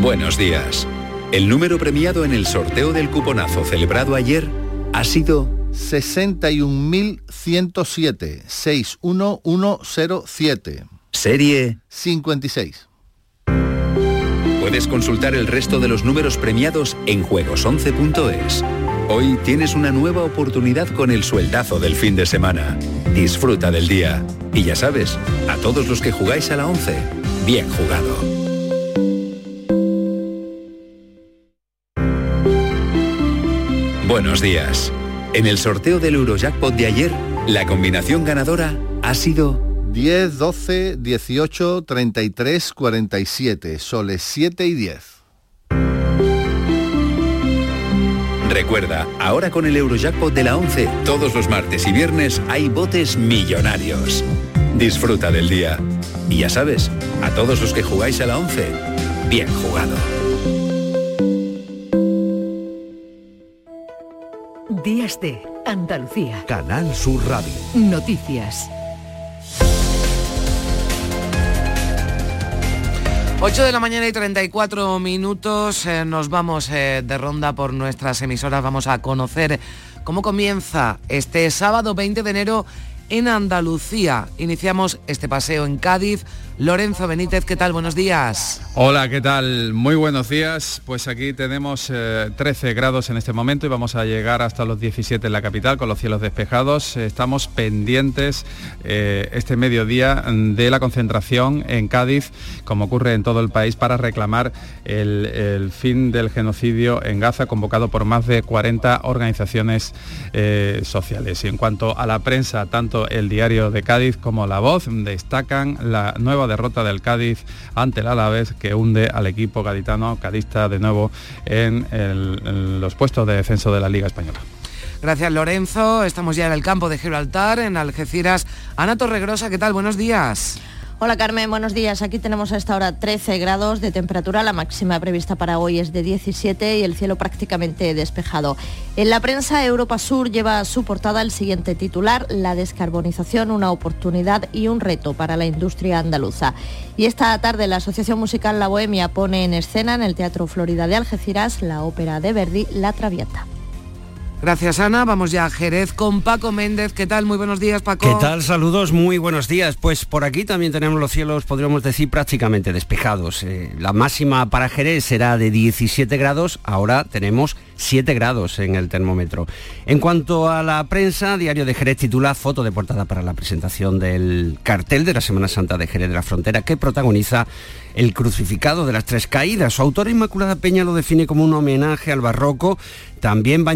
Buenos días. El número premiado en el sorteo del cuponazo celebrado ayer ha sido 61.107, 61107. Serie 56. Puedes consultar el resto de los números premiados en juegos11.es. Hoy tienes una nueva oportunidad con el sueldazo del fin de semana. Disfruta del día. Y ya sabes, a todos los que jugáis a la 11, bien jugado. Buenos días. En el sorteo del Eurojackpot de ayer, la combinación ganadora ha sido 10, 12, 18, 33, 47, soles 7 y 10. Recuerda, ahora con el Eurojackpot de la 11, todos los martes y viernes hay botes millonarios. Disfruta del día. Y ya sabes, a todos los que jugáis a la 11, bien jugado. Días de Andalucía. Canal Sur Radio. Noticias. 8 de la mañana y 34 minutos, eh, nos vamos eh, de ronda por nuestras emisoras, vamos a conocer cómo comienza este sábado 20 de enero en Andalucía. Iniciamos este paseo en Cádiz. Lorenzo Benítez, ¿qué tal? Buenos días. Hola, ¿qué tal? Muy buenos días. Pues aquí tenemos 13 eh, grados en este momento y vamos a llegar hasta los 17 en la capital con los cielos despejados. Estamos pendientes eh, este mediodía de la concentración en Cádiz, como ocurre en todo el país, para reclamar el, fin del genocidio en Gaza, convocado por más de 40 organizaciones eh, sociales. Y en cuanto a la prensa, tanto el diario de Cádiz como La Voz destacan la nueva derrota del Cádiz ante el Alavés que hunde al equipo gaditano, cadista de nuevo en, los puestos de descenso de la Liga Española. Gracias Lorenzo, estamos ya en el campo de Gibraltar, en Algeciras. Ana Torregrosa, ¿qué tal? Buenos días. Hola Carmen, buenos días. Aquí tenemos a esta hora 13 grados de temperatura, la máxima prevista para hoy es de 17 y el cielo prácticamente despejado. En la prensa Europa Sur lleva a su portada el siguiente titular, la descarbonización, una oportunidad y un reto para la industria andaluza. Y esta tarde la Asociación Musical La Bohemia pone en escena en el Teatro Florida de Algeciras la ópera de Verdi La Traviata. Gracias Ana, vamos ya a Jerez con Paco Méndez. ¿Qué tal? Muy buenos días Paco. ¿Qué tal? Saludos, muy buenos días. Pues por aquí también tenemos los cielos, podríamos decir, prácticamente despejados. Eh, la máxima para Jerez será de 17 grados, ahora tenemos 7 grados en el termómetro. En cuanto a la prensa, Diario de Jerez titula foto de portada para la presentación del cartel de la Semana Santa de Jerez de la Frontera que protagoniza el crucificado de las tres caídas. Su autora Inmaculada Peña lo define como un homenaje al barroco. También va a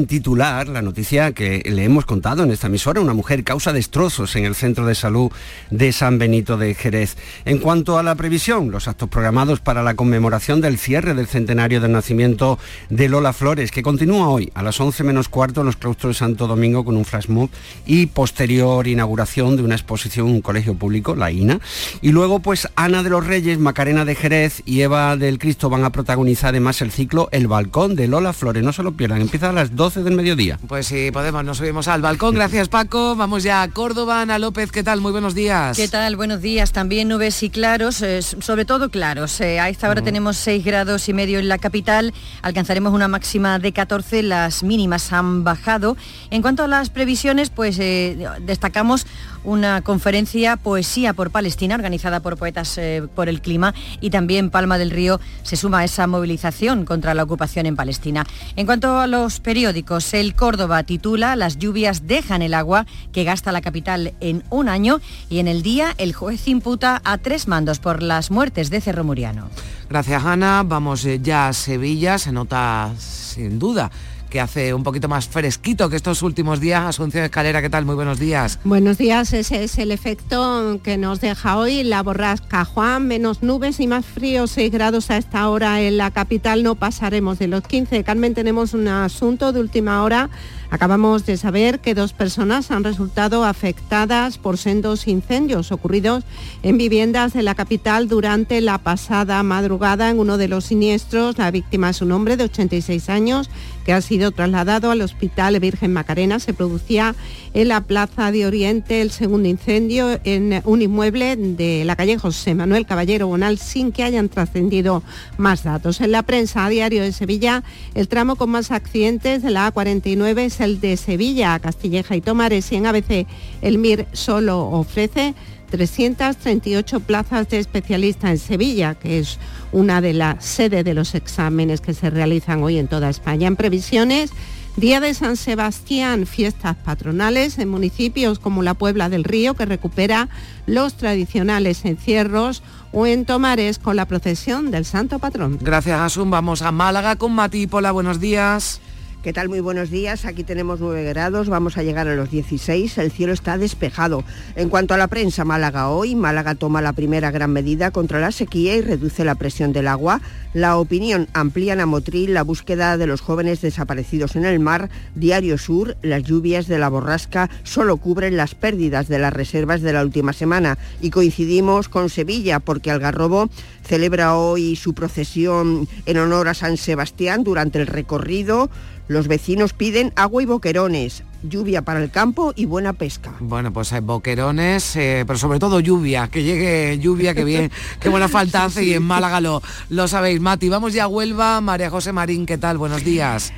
la noticia que le hemos contado en esta emisora, una mujer causa destrozos en el centro de salud de San Benito de Jerez. En cuanto a la previsión, los actos programados para la conmemoración del cierre del centenario del nacimiento de Lola Flores, que continúa hoy a las 11 menos cuarto en los claustros de Santo Domingo con un flash mob y posterior inauguración de una exposición en un colegio público, la INA. Y luego pues Ana de los Reyes, Macarena de Jerez y Eva del Cristo van a protagonizar además el ciclo El Balcón de Lola Flores. No se lo pierdan, empieza a las 12 del mediodía. Pues sí, podemos, nos subimos al balcón. Gracias Paco. Vamos ya a Córdoba. Ana López, ¿qué tal? Muy buenos días. ¿Qué tal? Buenos días. También nubes y claros, eh, sobre todo claros. Eh, a esta hora tenemos 6 grados y medio en la capital. Alcanzaremos una máxima de 14. Las mínimas han bajado. En cuanto a las previsiones, pues eh, destacamos una conferencia Poesía por Palestina organizada por Poetas eh, por el Clima y también Palma del Río se suma a esa movilización contra la ocupación en Palestina. En cuanto a los periódicos, el Córdoba titula Las lluvias dejan el agua que gasta la capital en un año y en el día el juez imputa a tres mandos por las muertes de Cerro Muriano. Gracias Ana, vamos eh, ya a Sevilla, se nota sin duda que hace un poquito más fresquito que estos últimos días. Asunción Escalera, ¿qué tal? Muy buenos días. Buenos días, ese es el efecto que nos deja hoy la borrasca Juan, menos nubes y más frío, 6 grados a esta hora en la capital, no pasaremos de los 15. Carmen, tenemos un asunto de última hora Acabamos de saber que dos personas han resultado afectadas por sendos incendios ocurridos en viviendas de la capital durante la pasada madrugada. En uno de los siniestros, la víctima es un hombre de 86 años que ha sido trasladado al Hospital Virgen Macarena. Se producía en la Plaza de Oriente el segundo incendio en un inmueble de la calle José Manuel Caballero Bonal sin que hayan trascendido más datos. En la prensa a diario de Sevilla, el tramo con más accidentes de la A49 es el de Sevilla, Castilleja y Tomares y en ABC el MIR solo ofrece 338 plazas de especialista en Sevilla, que es una de las sedes de los exámenes que se realizan hoy en toda España. En previsiones, Día de San Sebastián, fiestas patronales en municipios como la Puebla del Río, que recupera los tradicionales encierros, o en Tomares con la procesión del Santo Patrón. Gracias, Asun. Vamos a Málaga con Mati Pola. Buenos días. ¿Qué tal? Muy buenos días. Aquí tenemos 9 grados, vamos a llegar a los 16. El cielo está despejado. En cuanto a la prensa, Málaga hoy, Málaga toma la primera gran medida contra la sequía y reduce la presión del agua. La opinión amplía a Motril la búsqueda de los jóvenes desaparecidos en el mar. Diario Sur, las lluvias de la borrasca solo cubren las pérdidas de las reservas de la última semana. Y coincidimos con Sevilla porque Algarrobo celebra hoy su procesión en honor a San Sebastián durante el recorrido. Los vecinos piden agua y boquerones, lluvia para el campo y buena pesca. Bueno, pues hay boquerones, eh, pero sobre todo lluvia, que llegue lluvia, que bien, qué buena [laughs] falta hace y en Málaga lo, lo sabéis. Mati, vamos ya a Huelva, María José Marín, ¿qué tal? Buenos días.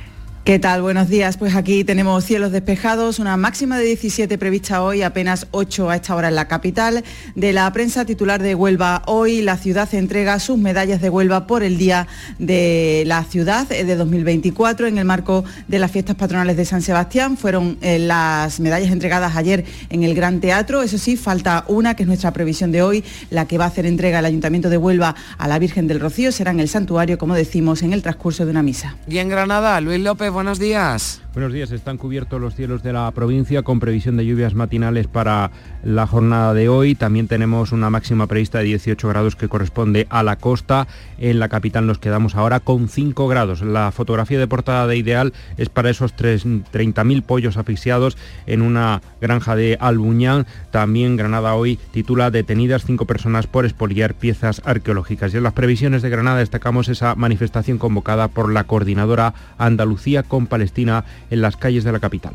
¿Qué tal? Buenos días. Pues aquí tenemos cielos despejados, una máxima de 17 prevista hoy, apenas 8 a esta hora en la capital. De la prensa titular de Huelva, hoy la ciudad entrega sus medallas de Huelva por el Día de la Ciudad de 2024 en el marco de las fiestas patronales de San Sebastián. Fueron eh, las medallas entregadas ayer en el Gran Teatro. Eso sí, falta una, que es nuestra previsión de hoy, la que va a hacer entrega el Ayuntamiento de Huelva a la Virgen del Rocío. Será en el santuario, como decimos, en el transcurso de una misa. Y en Granada, Luis López buenos días. Buenos días, están cubiertos los cielos de la provincia con previsión de lluvias matinales para la jornada de hoy. También tenemos una máxima prevista de 18 grados que corresponde a la costa. En la capital nos quedamos ahora con 5 grados. La fotografía de portada de Ideal es para esos 30.000 pollos asfixiados en una granja de Albuñán. También Granada hoy titula Detenidas 5 personas por expoliar piezas arqueológicas. Y en las previsiones de Granada destacamos esa manifestación convocada por la coordinadora Andalucía con Palestina en las calles de la capital.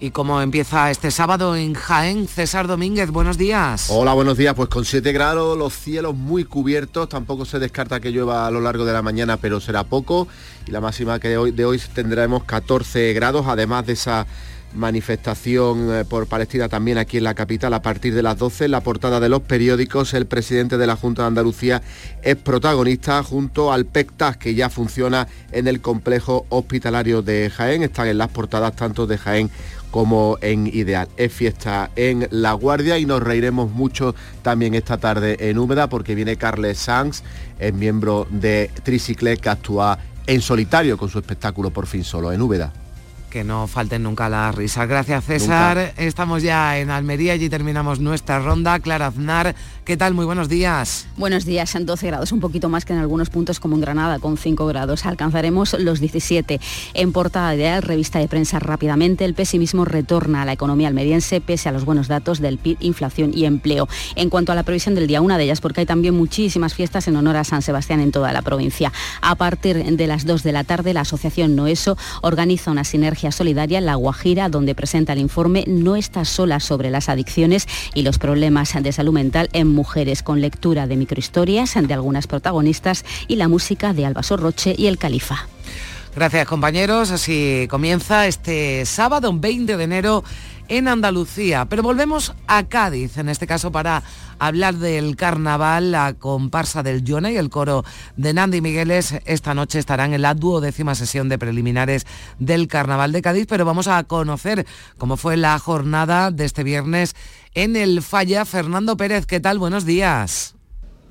¿Y cómo empieza este sábado en Jaén? César Domínguez, buenos días. Hola, buenos días. Pues con 7 grados, los cielos muy cubiertos, tampoco se descarta que llueva a lo largo de la mañana, pero será poco. Y la máxima que de hoy, de hoy tendremos 14 grados, además de esa manifestación eh, por Palestina también aquí en la capital a partir de las 12. En la portada de los periódicos, el presidente de la Junta de Andalucía es protagonista junto al PECTAS que ya funciona en el complejo hospitalario de Jaén. Están en las portadas tanto de Jaén como en Ideal. Es fiesta en La Guardia y nos reiremos mucho también esta tarde en Húmeda porque viene Carles Sanz, es miembro de Triciclet que actúa en solitario con su espectáculo Por fin solo en Úbeda que no falten nunca las risas. Gracias César. Estamos ya en Almería y terminamos nuestra ronda. Clara Aznar, ¿qué tal? Muy buenos días. Buenos días, en 12 grados, un poquito más que en algunos puntos como en Granada, con 5 grados. Alcanzaremos los 17. En portada de revista de prensa rápidamente, el pesimismo retorna a la economía almeriense pese a los buenos datos del PIB, inflación y empleo. En cuanto a la previsión del día, una de ellas, porque hay también muchísimas fiestas en honor a San Sebastián en toda la provincia. A partir de las 2 de la tarde, la Asociación Noeso organiza una sinergia Solidaria La Guajira, donde presenta el informe No está sola sobre las adicciones y los problemas de salud mental en mujeres, con lectura de microhistorias de algunas protagonistas y la música de Alba Sorroche y El Califa. Gracias compañeros, así comienza este sábado 20 de enero en Andalucía. Pero volvemos a Cádiz, en este caso para hablar del carnaval, la comparsa del Yona y el coro de Nandi Migueles esta noche estarán en la duodécima sesión de preliminares del carnaval de Cádiz, pero vamos a conocer cómo fue la jornada de este viernes en el Falla. Fernando Pérez, ¿qué tal? Buenos días.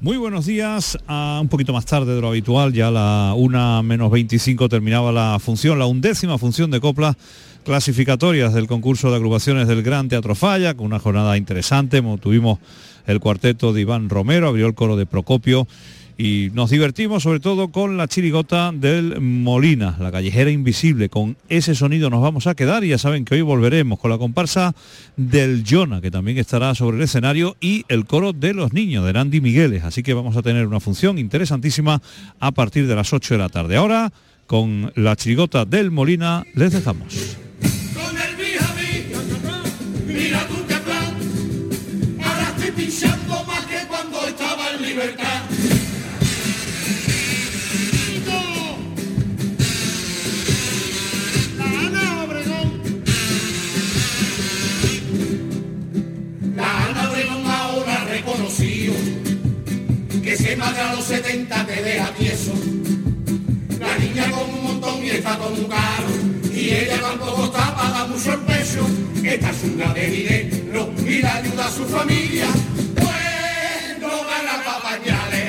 Muy buenos días, un poquito más tarde de lo habitual, ya la 1 menos 25 terminaba la función, la undécima función de copla clasificatorias del concurso de agrupaciones del Gran Teatro Falla, con una jornada interesante. Tuvimos el cuarteto de Iván Romero, abrió el coro de Procopio y nos divertimos sobre todo con la chirigota del Molina, la callejera invisible. Con ese sonido nos vamos a quedar y ya saben que hoy volveremos con la comparsa del Jona, que también estará sobre el escenario, y el coro de los niños, de Randy Migueles. Así que vamos a tener una función interesantísima a partir de las 8 de la tarde. Ahora, con la chirigota del Molina, les dejamos. A los 70 te deja tieso. La niña con un montón y está con un caro. Y ella tampoco está paga mucho el peso. Esta es una de dinero y la ayuda a su familia. Pues no gana pa' pañales,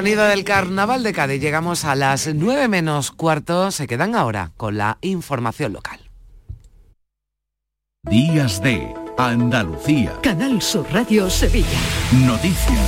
sonido del carnaval de Cádiz llegamos a las 9 menos cuarto. Se quedan ahora con la información local. Días de Andalucía. Canal Sur Radio Sevilla. Noticias.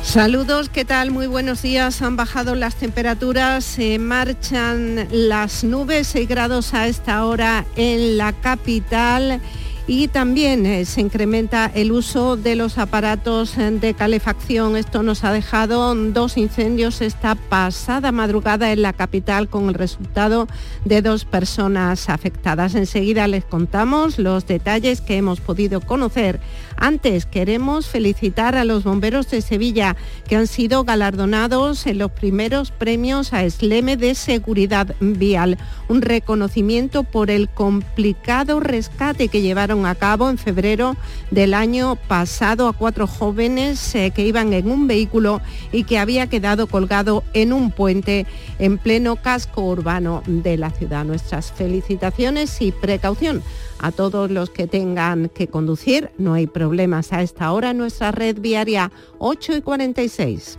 Saludos, ¿qué tal? Muy buenos días. Han bajado las temperaturas, se marchan las nubes, 6 grados a esta hora en la capital. Y también eh, se incrementa el uso de los aparatos eh, de calefacción. Esto nos ha dejado dos incendios esta pasada madrugada en la capital con el resultado de dos personas afectadas. Enseguida les contamos los detalles que hemos podido conocer. Antes queremos felicitar a los bomberos de Sevilla que han sido galardonados en los primeros premios a Esleme de Seguridad Vial. Un reconocimiento por el complicado rescate que llevaron a cabo en febrero del año pasado a cuatro jóvenes eh, que iban en un vehículo y que había quedado colgado en un puente en pleno casco urbano de la ciudad. Nuestras felicitaciones y precaución a todos los que tengan que conducir. No hay problemas a esta hora en nuestra red viaria 8 y 46.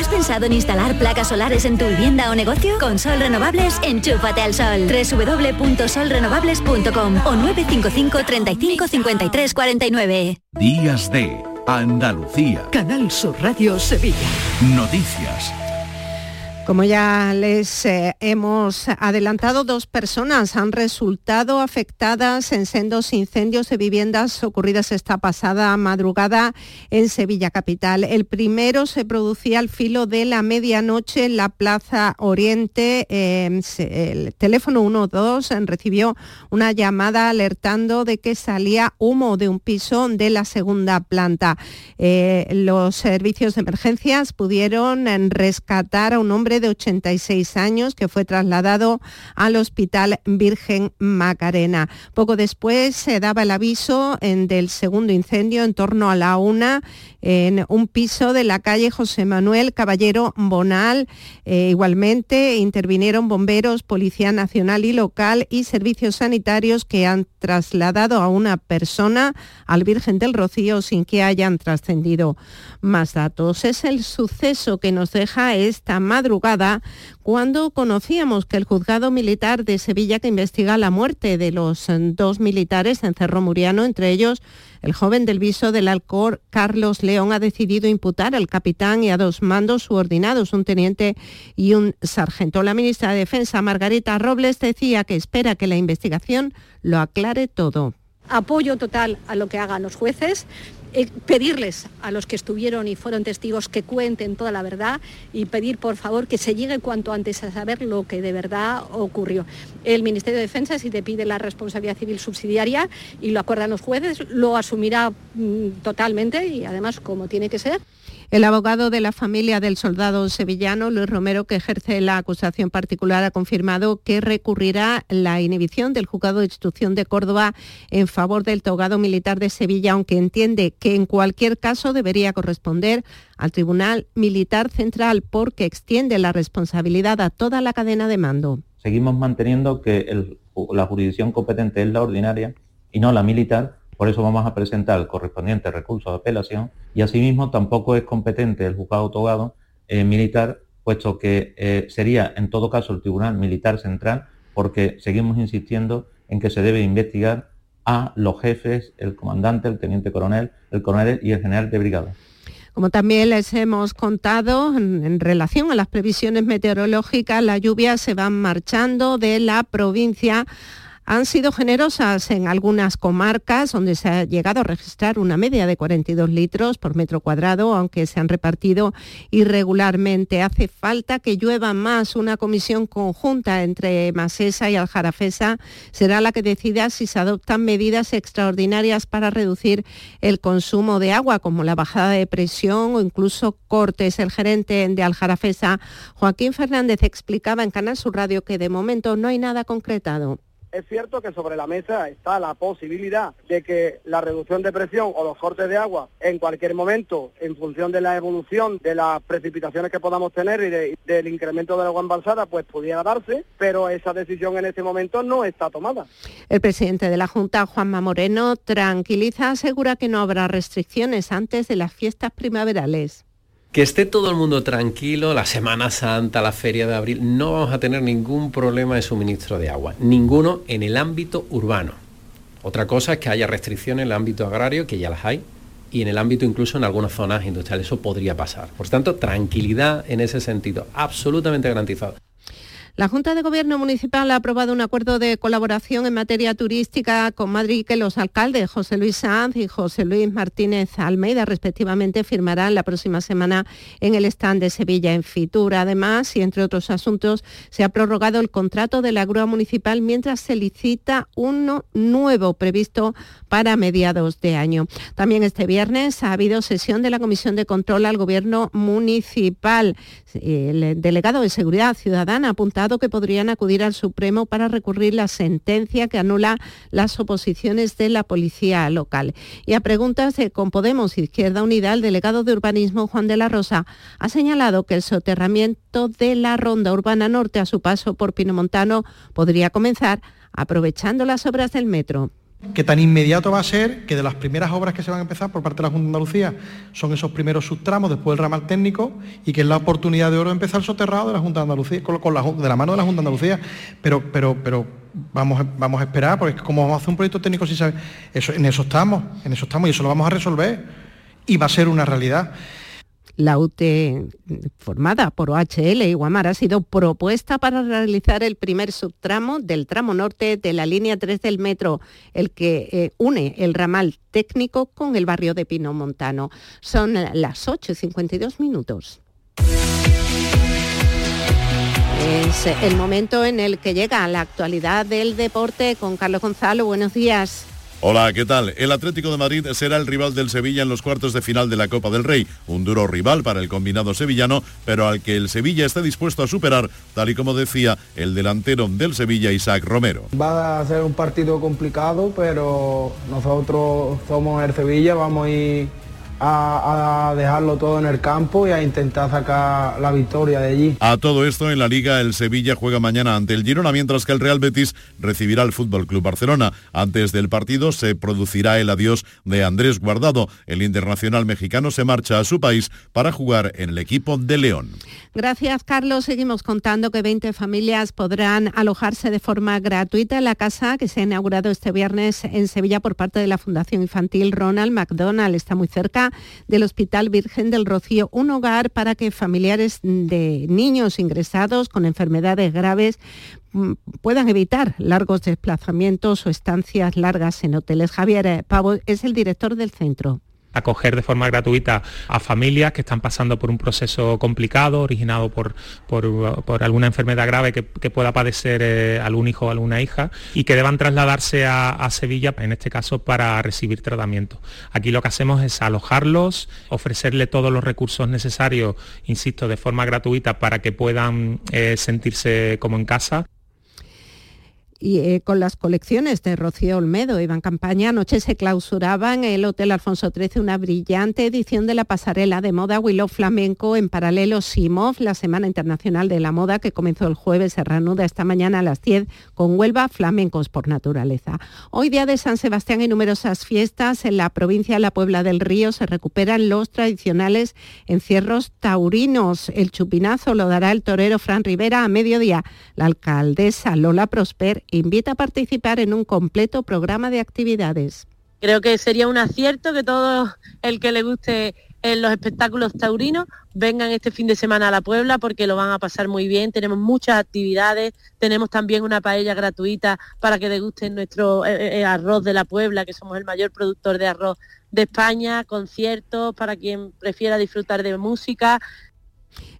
¿Has pensado en instalar placas solares en tu vivienda o negocio? Con Sol Renovables, enchúfate al sol. www.solrenovables.com o 955 35 53 49. Días de Andalucía. Canal Sur Radio Sevilla. Noticias. Como ya les eh, hemos adelantado, dos personas han resultado afectadas en sendos incendios de viviendas ocurridas esta pasada madrugada en Sevilla Capital. El primero se producía al filo de la medianoche en la Plaza Oriente. Se- el teléfono 12 recibió una llamada alertando de que salía humo de un piso de la segunda planta. Eh, los servicios de emergencias pudieron rescatar a un hombre de 86 años que fue trasladado al Hospital Virgen Macarena. Poco después se daba el aviso del segundo incendio en torno a la una en un piso de la calle José Manuel Caballero Bonal. Eh, igualmente intervinieron bomberos, Policía Nacional y Local y servicios sanitarios que han trasladado a una persona al Virgen del Rocío sin que hayan trascendido más datos. Es el suceso que nos deja esta madrugada cuando conocíamos que el juzgado militar de Sevilla que investiga la muerte de los eh, dos militares en Cerro Muriano, entre ellos el joven del viso del Alcor, Carlos León, ha decidido imputar al capitán y a dos mandos subordinados, un teniente y un sargento. La ministra de Defensa, Margarita Robles, decía que espera que la investigación lo aclare todo. apoyo total a lo que hagan los jueces, pedirles a los que estuvieron y fueron testigos que cuenten toda la verdad y pedir por favor que se llegue cuanto antes a saber lo que de verdad ocurrió. El Ministerio de Defensa, si te pide la responsabilidad civil subsidiaria y lo acuerdan los jueces, lo asumirá mm, totalmente y además como tiene que ser. El abogado de la familia del soldado sevillano, Luis Romero, que ejerce la acusación particular, ha confirmado que recurrirá la inhibición del juzgado de instrucción de Córdoba en favor del togado militar de Sevilla, aunque entiende que en cualquier caso debería corresponder al Tribunal Militar Central porque extiende la responsabilidad a toda la cadena de mando. seguimos manteniendo que la jurisdicción competente es la ordinaria y no la militar, Por eso vamos a presentar el correspondiente recurso de apelación y asimismo tampoco es competente el juzgado togado eh, militar, puesto que eh, sería en todo caso el Tribunal Militar Central, porque seguimos insistiendo en que se debe investigar a los jefes, el comandante, el teniente coronel, el coronel y el general de brigada. Como también les hemos contado, en, relación a las previsiones meteorológicas, las lluvias se van marchando de la provincia han sido generosas en algunas comarcas donde se ha llegado a registrar una media de 42 litros por metro cuadrado, aunque se han repartido irregularmente. Hace falta que llueva más. Una comisión conjunta entre Masesa y Aljarafesa será la que decida si se adoptan medidas extraordinarias para reducir el consumo de agua, como la bajada de presión o incluso cortes. El gerente de Aljarafesa, Joaquín Fernández, explicaba en Canal Sur Radio que de momento no hay nada concretado. Es cierto que sobre la mesa está la posibilidad de que la reducción de presión o los cortes de agua en cualquier momento, en función de la evolución de las precipitaciones que podamos tener y del incremento de la agua embalsada, pues pudiera darse, pero esa decisión en este momento no está tomada. El presidente de la Junta, Juanma Moreno, tranquiliza, asegura que no habrá restricciones antes de las fiestas primaverales. Que esté todo el mundo tranquilo, la Semana Santa, la Feria de Abril, no vamos a tener ningún problema de suministro de agua, ninguno en el ámbito urbano. Otra cosa es que haya restricciones en el ámbito agrario, que ya las hay, y en el ámbito incluso en algunas zonas industriales, eso podría pasar. Por tanto, tranquilidad en ese sentido, absolutamente garantizado. La Junta de Gobierno Municipal ha aprobado un acuerdo de colaboración en materia turística con Madrid que los alcaldes José Luis Sanz y José Luis Martínez Almeida respectivamente firmarán la próxima semana en el stand de Sevilla en Fitur. Además, y entre otros asuntos, se ha prorrogado el contrato de la grúa municipal mientras se licita uno nuevo previsto para mediados de año. También este viernes ha habido sesión de la Comisión de Control al Gobierno Municipal. El delegado de Seguridad Ciudadana ha apuntado que podrían acudir al Supremo para recurrir la sentencia que anula las oposiciones de la policía local. Y a preguntas de con Podemos Izquierda Unida, el delegado de Urbanismo Juan de la Rosa ha señalado que el soterramiento de la ronda urbana norte a su paso por Pinomontano podría comenzar aprovechando las obras del metro que tan inmediato va a ser que de las primeras obras que se van a empezar por parte de la Junta de Andalucía son esos primeros subtramos, después el ramal técnico y que es la oportunidad de oro de empezar soterrado de la Junta de Andalucía, con, la, de la mano de la Junta de Andalucía, pero, pero, pero vamos, vamos a esperar, porque como vamos a hacer un proyecto técnico si sabe, eso, en eso estamos, en eso estamos y eso lo vamos a resolver y va a ser una realidad. La UTE formada por OHL y Guamar ha sido propuesta para realizar el primer subtramo del tramo norte de la línea 3 del metro, el que eh, une el ramal técnico con el barrio de Pino Montano. Son las 8 y 52 minutos. Es el momento en el que llega la actualidad del deporte con Carlos Gonzalo. Buenos días. Hola, ¿qué tal? El Atlético de Madrid será el rival del Sevilla en los cuartos de final de la Copa del Rey. Un duro rival para el combinado sevillano, pero al que el Sevilla está dispuesto a superar, tal y como decía el delantero del Sevilla, Isaac Romero. Va a ser un partido complicado, pero nosotros somos el Sevilla, vamos a ir a, dejarlo todo en el campo y a intentar sacar la victoria de allí. A todo esto en la liga el Sevilla juega mañana ante el Girona mientras que el Real Betis recibirá al Fútbol Club Barcelona. Antes del partido se producirá el adiós de Andrés Guardado. El internacional mexicano se marcha a su país para jugar en el equipo de León. Gracias Carlos. Seguimos contando que 20 familias podrán alojarse de forma gratuita en la casa que se ha inaugurado este viernes en Sevilla por parte de la Fundación Infantil Ronald McDonald. Está muy cerca del Hospital Virgen del Rocío, un hogar para que familiares de niños ingresados con enfermedades graves mm, puedan evitar largos desplazamientos o estancias largas en hoteles. Javier Pavo es el director del centro acoger de forma gratuita a familias que están pasando por un proceso complicado, originado por, por, alguna enfermedad grave que, pueda padecer eh, algún hijo o alguna hija y que deban trasladarse a, Sevilla, en este caso, para recibir tratamiento. Aquí lo que hacemos es alojarlos, ofrecerle todos los recursos necesarios, insisto, de forma gratuita para que puedan eh, sentirse como en casa. Y eh, con las colecciones de Rocío Olmedo. Iván Campaña anoche se clausuraba en el Hotel Alfonso XIII una brillante edición de la pasarela de moda Willow Flamenco en paralelo Simov, la Semana Internacional de la Moda que comenzó el jueves, se reanuda esta mañana a las 10 con Huelva Flamencos por naturaleza. Hoy día de San Sebastián y numerosas fiestas en la provincia de la Puebla del Río se recuperan los tradicionales encierros taurinos. El chupinazo lo dará el torero Fran Rivera a mediodía. La alcaldesa Lola Prosper invita a participar en un completo programa de actividades. Creo que sería un acierto que todo el que le guste en los espectáculos taurinos vengan este fin de semana a la Puebla porque lo van a pasar muy bien. Tenemos muchas actividades, tenemos también una paella gratuita para que degusten nuestro eh, eh, eh, arroz de la Puebla, que somos el mayor productor de arroz de España, conciertos para quien prefiera disfrutar de música,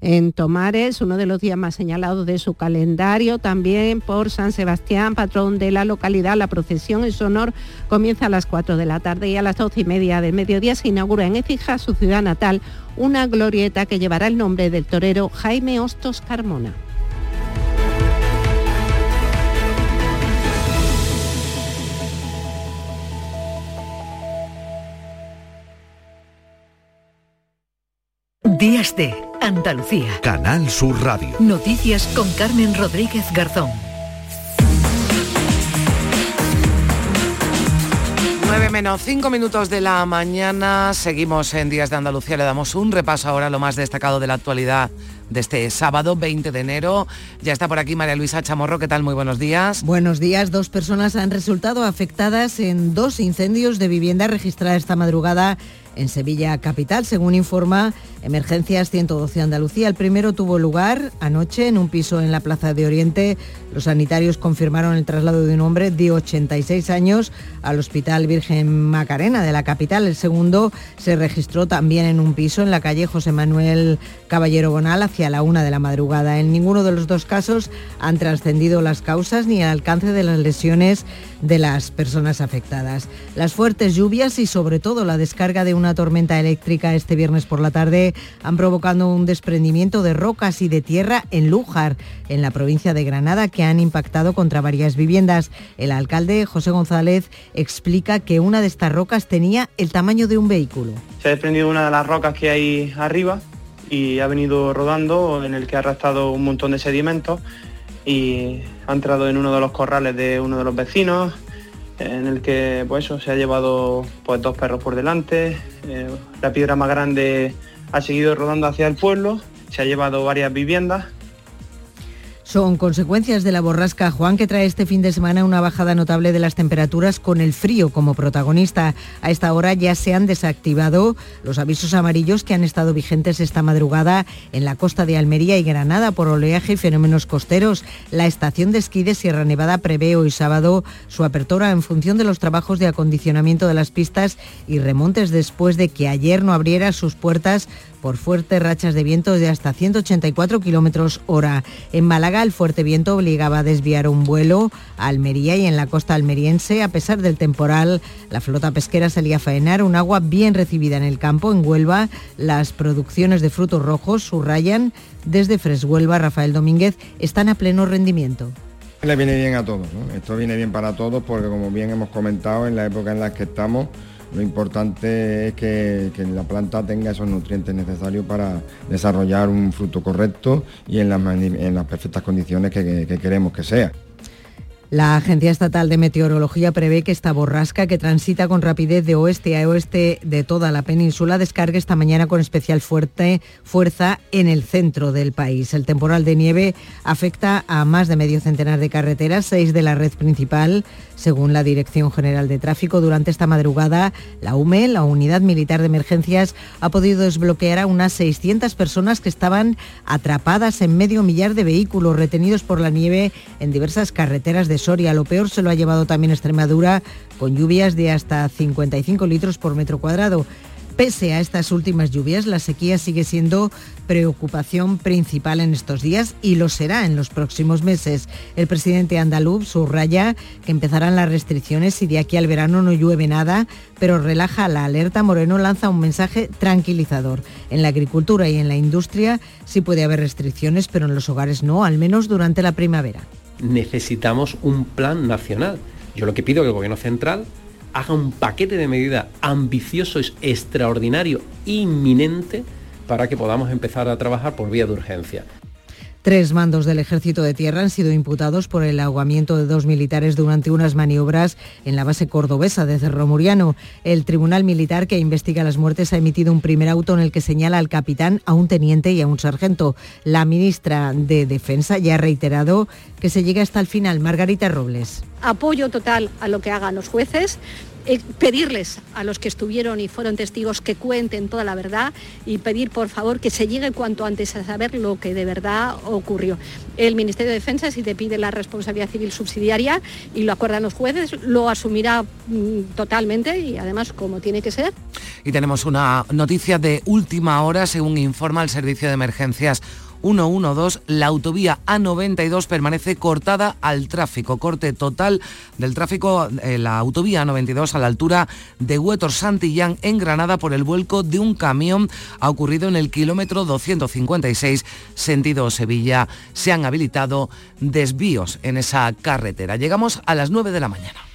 en Tomares, uno de los días más señalados de su calendario, también por San Sebastián, patrón de la localidad. La procesión en su honor comienza a las 4 de la tarde y a las 12 y media del mediodía se inaugura en Écija, su ciudad natal, una glorieta que llevará el nombre del torero Jaime Hostos Carmona. Días de Andalucía. Canal Sur Radio. Noticias con Carmen Rodríguez Garzón. 9 menos 5 minutos de la mañana. Seguimos en Días de Andalucía. Le damos un repaso ahora a lo más destacado de la actualidad de este sábado 20 de enero. Ya está por aquí María Luisa Chamorro. ¿Qué tal? Muy buenos días. Buenos días. Dos personas han resultado afectadas en dos incendios de vivienda registradas esta madrugada en Sevilla Capital, según informa Emergencias 112 Andalucía. El primero tuvo lugar anoche en un piso en la Plaza de Oriente. Los sanitarios confirmaron el traslado de un hombre de 86 años al Hospital Virgen Macarena de la capital. El segundo se registró también en un piso en la calle José Manuel Caballero Bonal hacia la una de la madrugada. En ninguno de los dos casos han trascendido las causas ni el alcance de las lesiones de las personas afectadas. Las fuertes lluvias y sobre todo la descarga de una tormenta eléctrica este viernes por la tarde han provocado un desprendimiento de rocas y de tierra en Lújar, en la provincia de Granada, que han impactado contra varias viviendas. El alcalde José González explica que una de estas rocas tenía el tamaño de un vehículo. Se ha desprendido una de las rocas que hay arriba y ha venido rodando en el que ha arrastrado un montón de sedimentos y ha entrado en uno de los corrales de uno de los vecinos, en el que pues eso, se ha llevado pues, dos perros por delante, eh, la piedra más grande ha seguido rodando hacia el pueblo, se ha llevado varias viviendas son consecuencias de la borrasca Juan que trae este fin de semana una bajada notable de las temperaturas con el frío como protagonista. A esta hora ya se han desactivado los avisos amarillos que han estado vigentes esta madrugada en la costa de Almería y Granada por oleaje y fenómenos costeros. La estación de esquí de Sierra Nevada prevé hoy sábado su apertura en función de los trabajos de acondicionamiento de las pistas y remontes después de que ayer no abriera sus puertas por fuertes rachas de viento de hasta 184 kilómetros hora. En Málaga, el fuerte viento obligaba a desviar un vuelo a Almería y en la costa almeriense, a pesar del temporal, la flota pesquera salía a faenar un agua bien recibida en el campo. En Huelva, las producciones de frutos rojos subrayan desde Freshuelva, Rafael Domínguez, están a pleno rendimiento. Le viene bien a todos, esto viene bien para todos porque como bien hemos comentado en la época en la que estamos, lo importante es que, la planta tenga esos nutrientes necesarios para desarrollar un fruto correcto y en las, perfectas condiciones que queremos que sea. La Agencia Estatal de Meteorología prevé que esta borrasca, que transita con rapidez de oeste a oeste de toda la península, descargue esta mañana con especial fuerte, fuerza en el centro del país. El temporal de nieve afecta a más de medio centenar de carreteras, seis de la red principal, según la Dirección General de Tráfico. Durante esta madrugada, la UME, la Unidad Militar de Emergencias, ha podido desbloquear a unas 600 personas que estaban atrapadas en medio millar de vehículos retenidos por la nieve en diversas carreteras de Soria. Lo peor se lo ha llevado también Extremadura, con lluvias de hasta 55 litros por metro cuadrado. Pese a estas últimas lluvias, la sequía sigue siendo preocupación principal en estos días y lo será en los próximos meses. El presidente andaluz subraya que empezarán las restricciones si de aquí al verano no llueve nada, pero relaja la alerta. Moreno lanza un mensaje tranquilizador. En la agricultura y en la industria sí puede haber restricciones, pero en los hogares no, al menos durante la primavera. necesitamos un plan nacional. Yo lo que pido es que el gobierno central haga un paquete de medidas ambicioso, extraordinario, inminente, para que podamos empezar a trabajar por vía de urgencia. Tres mandos del Ejército de Tierra han sido imputados por el ahogamiento de dos militares durante unas maniobras en la base cordobesa de Cerro Muriano. El Tribunal Militar que investiga las muertes ha emitido un primer auto en el que señala al capitán, a un teniente y a un sargento. La ministra de Defensa ya ha reiterado que se llegue hasta el final. Margarita Robles. Apoyo total a lo que hagan los jueces pedirles a los que estuvieron y fueron testigos que cuenten toda la verdad y pedir por favor que se llegue cuanto antes a saber lo que de verdad ocurrió. El Ministerio de Defensa, si te pide la responsabilidad civil subsidiaria y lo acuerdan los jueces, lo asumirá mm, totalmente y además como tiene que ser. Y tenemos una noticia de última hora, según informa el Servicio de Emergencias 112, la autovía A92 permanece cortada al tráfico. Corte total del tráfico, eh, la autovía A92 a la altura de Huetor Santillán en Granada por el vuelco de un camión. Ha ocurrido en el kilómetro 256, sentido Sevilla. Se han habilitado desvíos en esa carretera. Llegamos a las 9 de la mañana.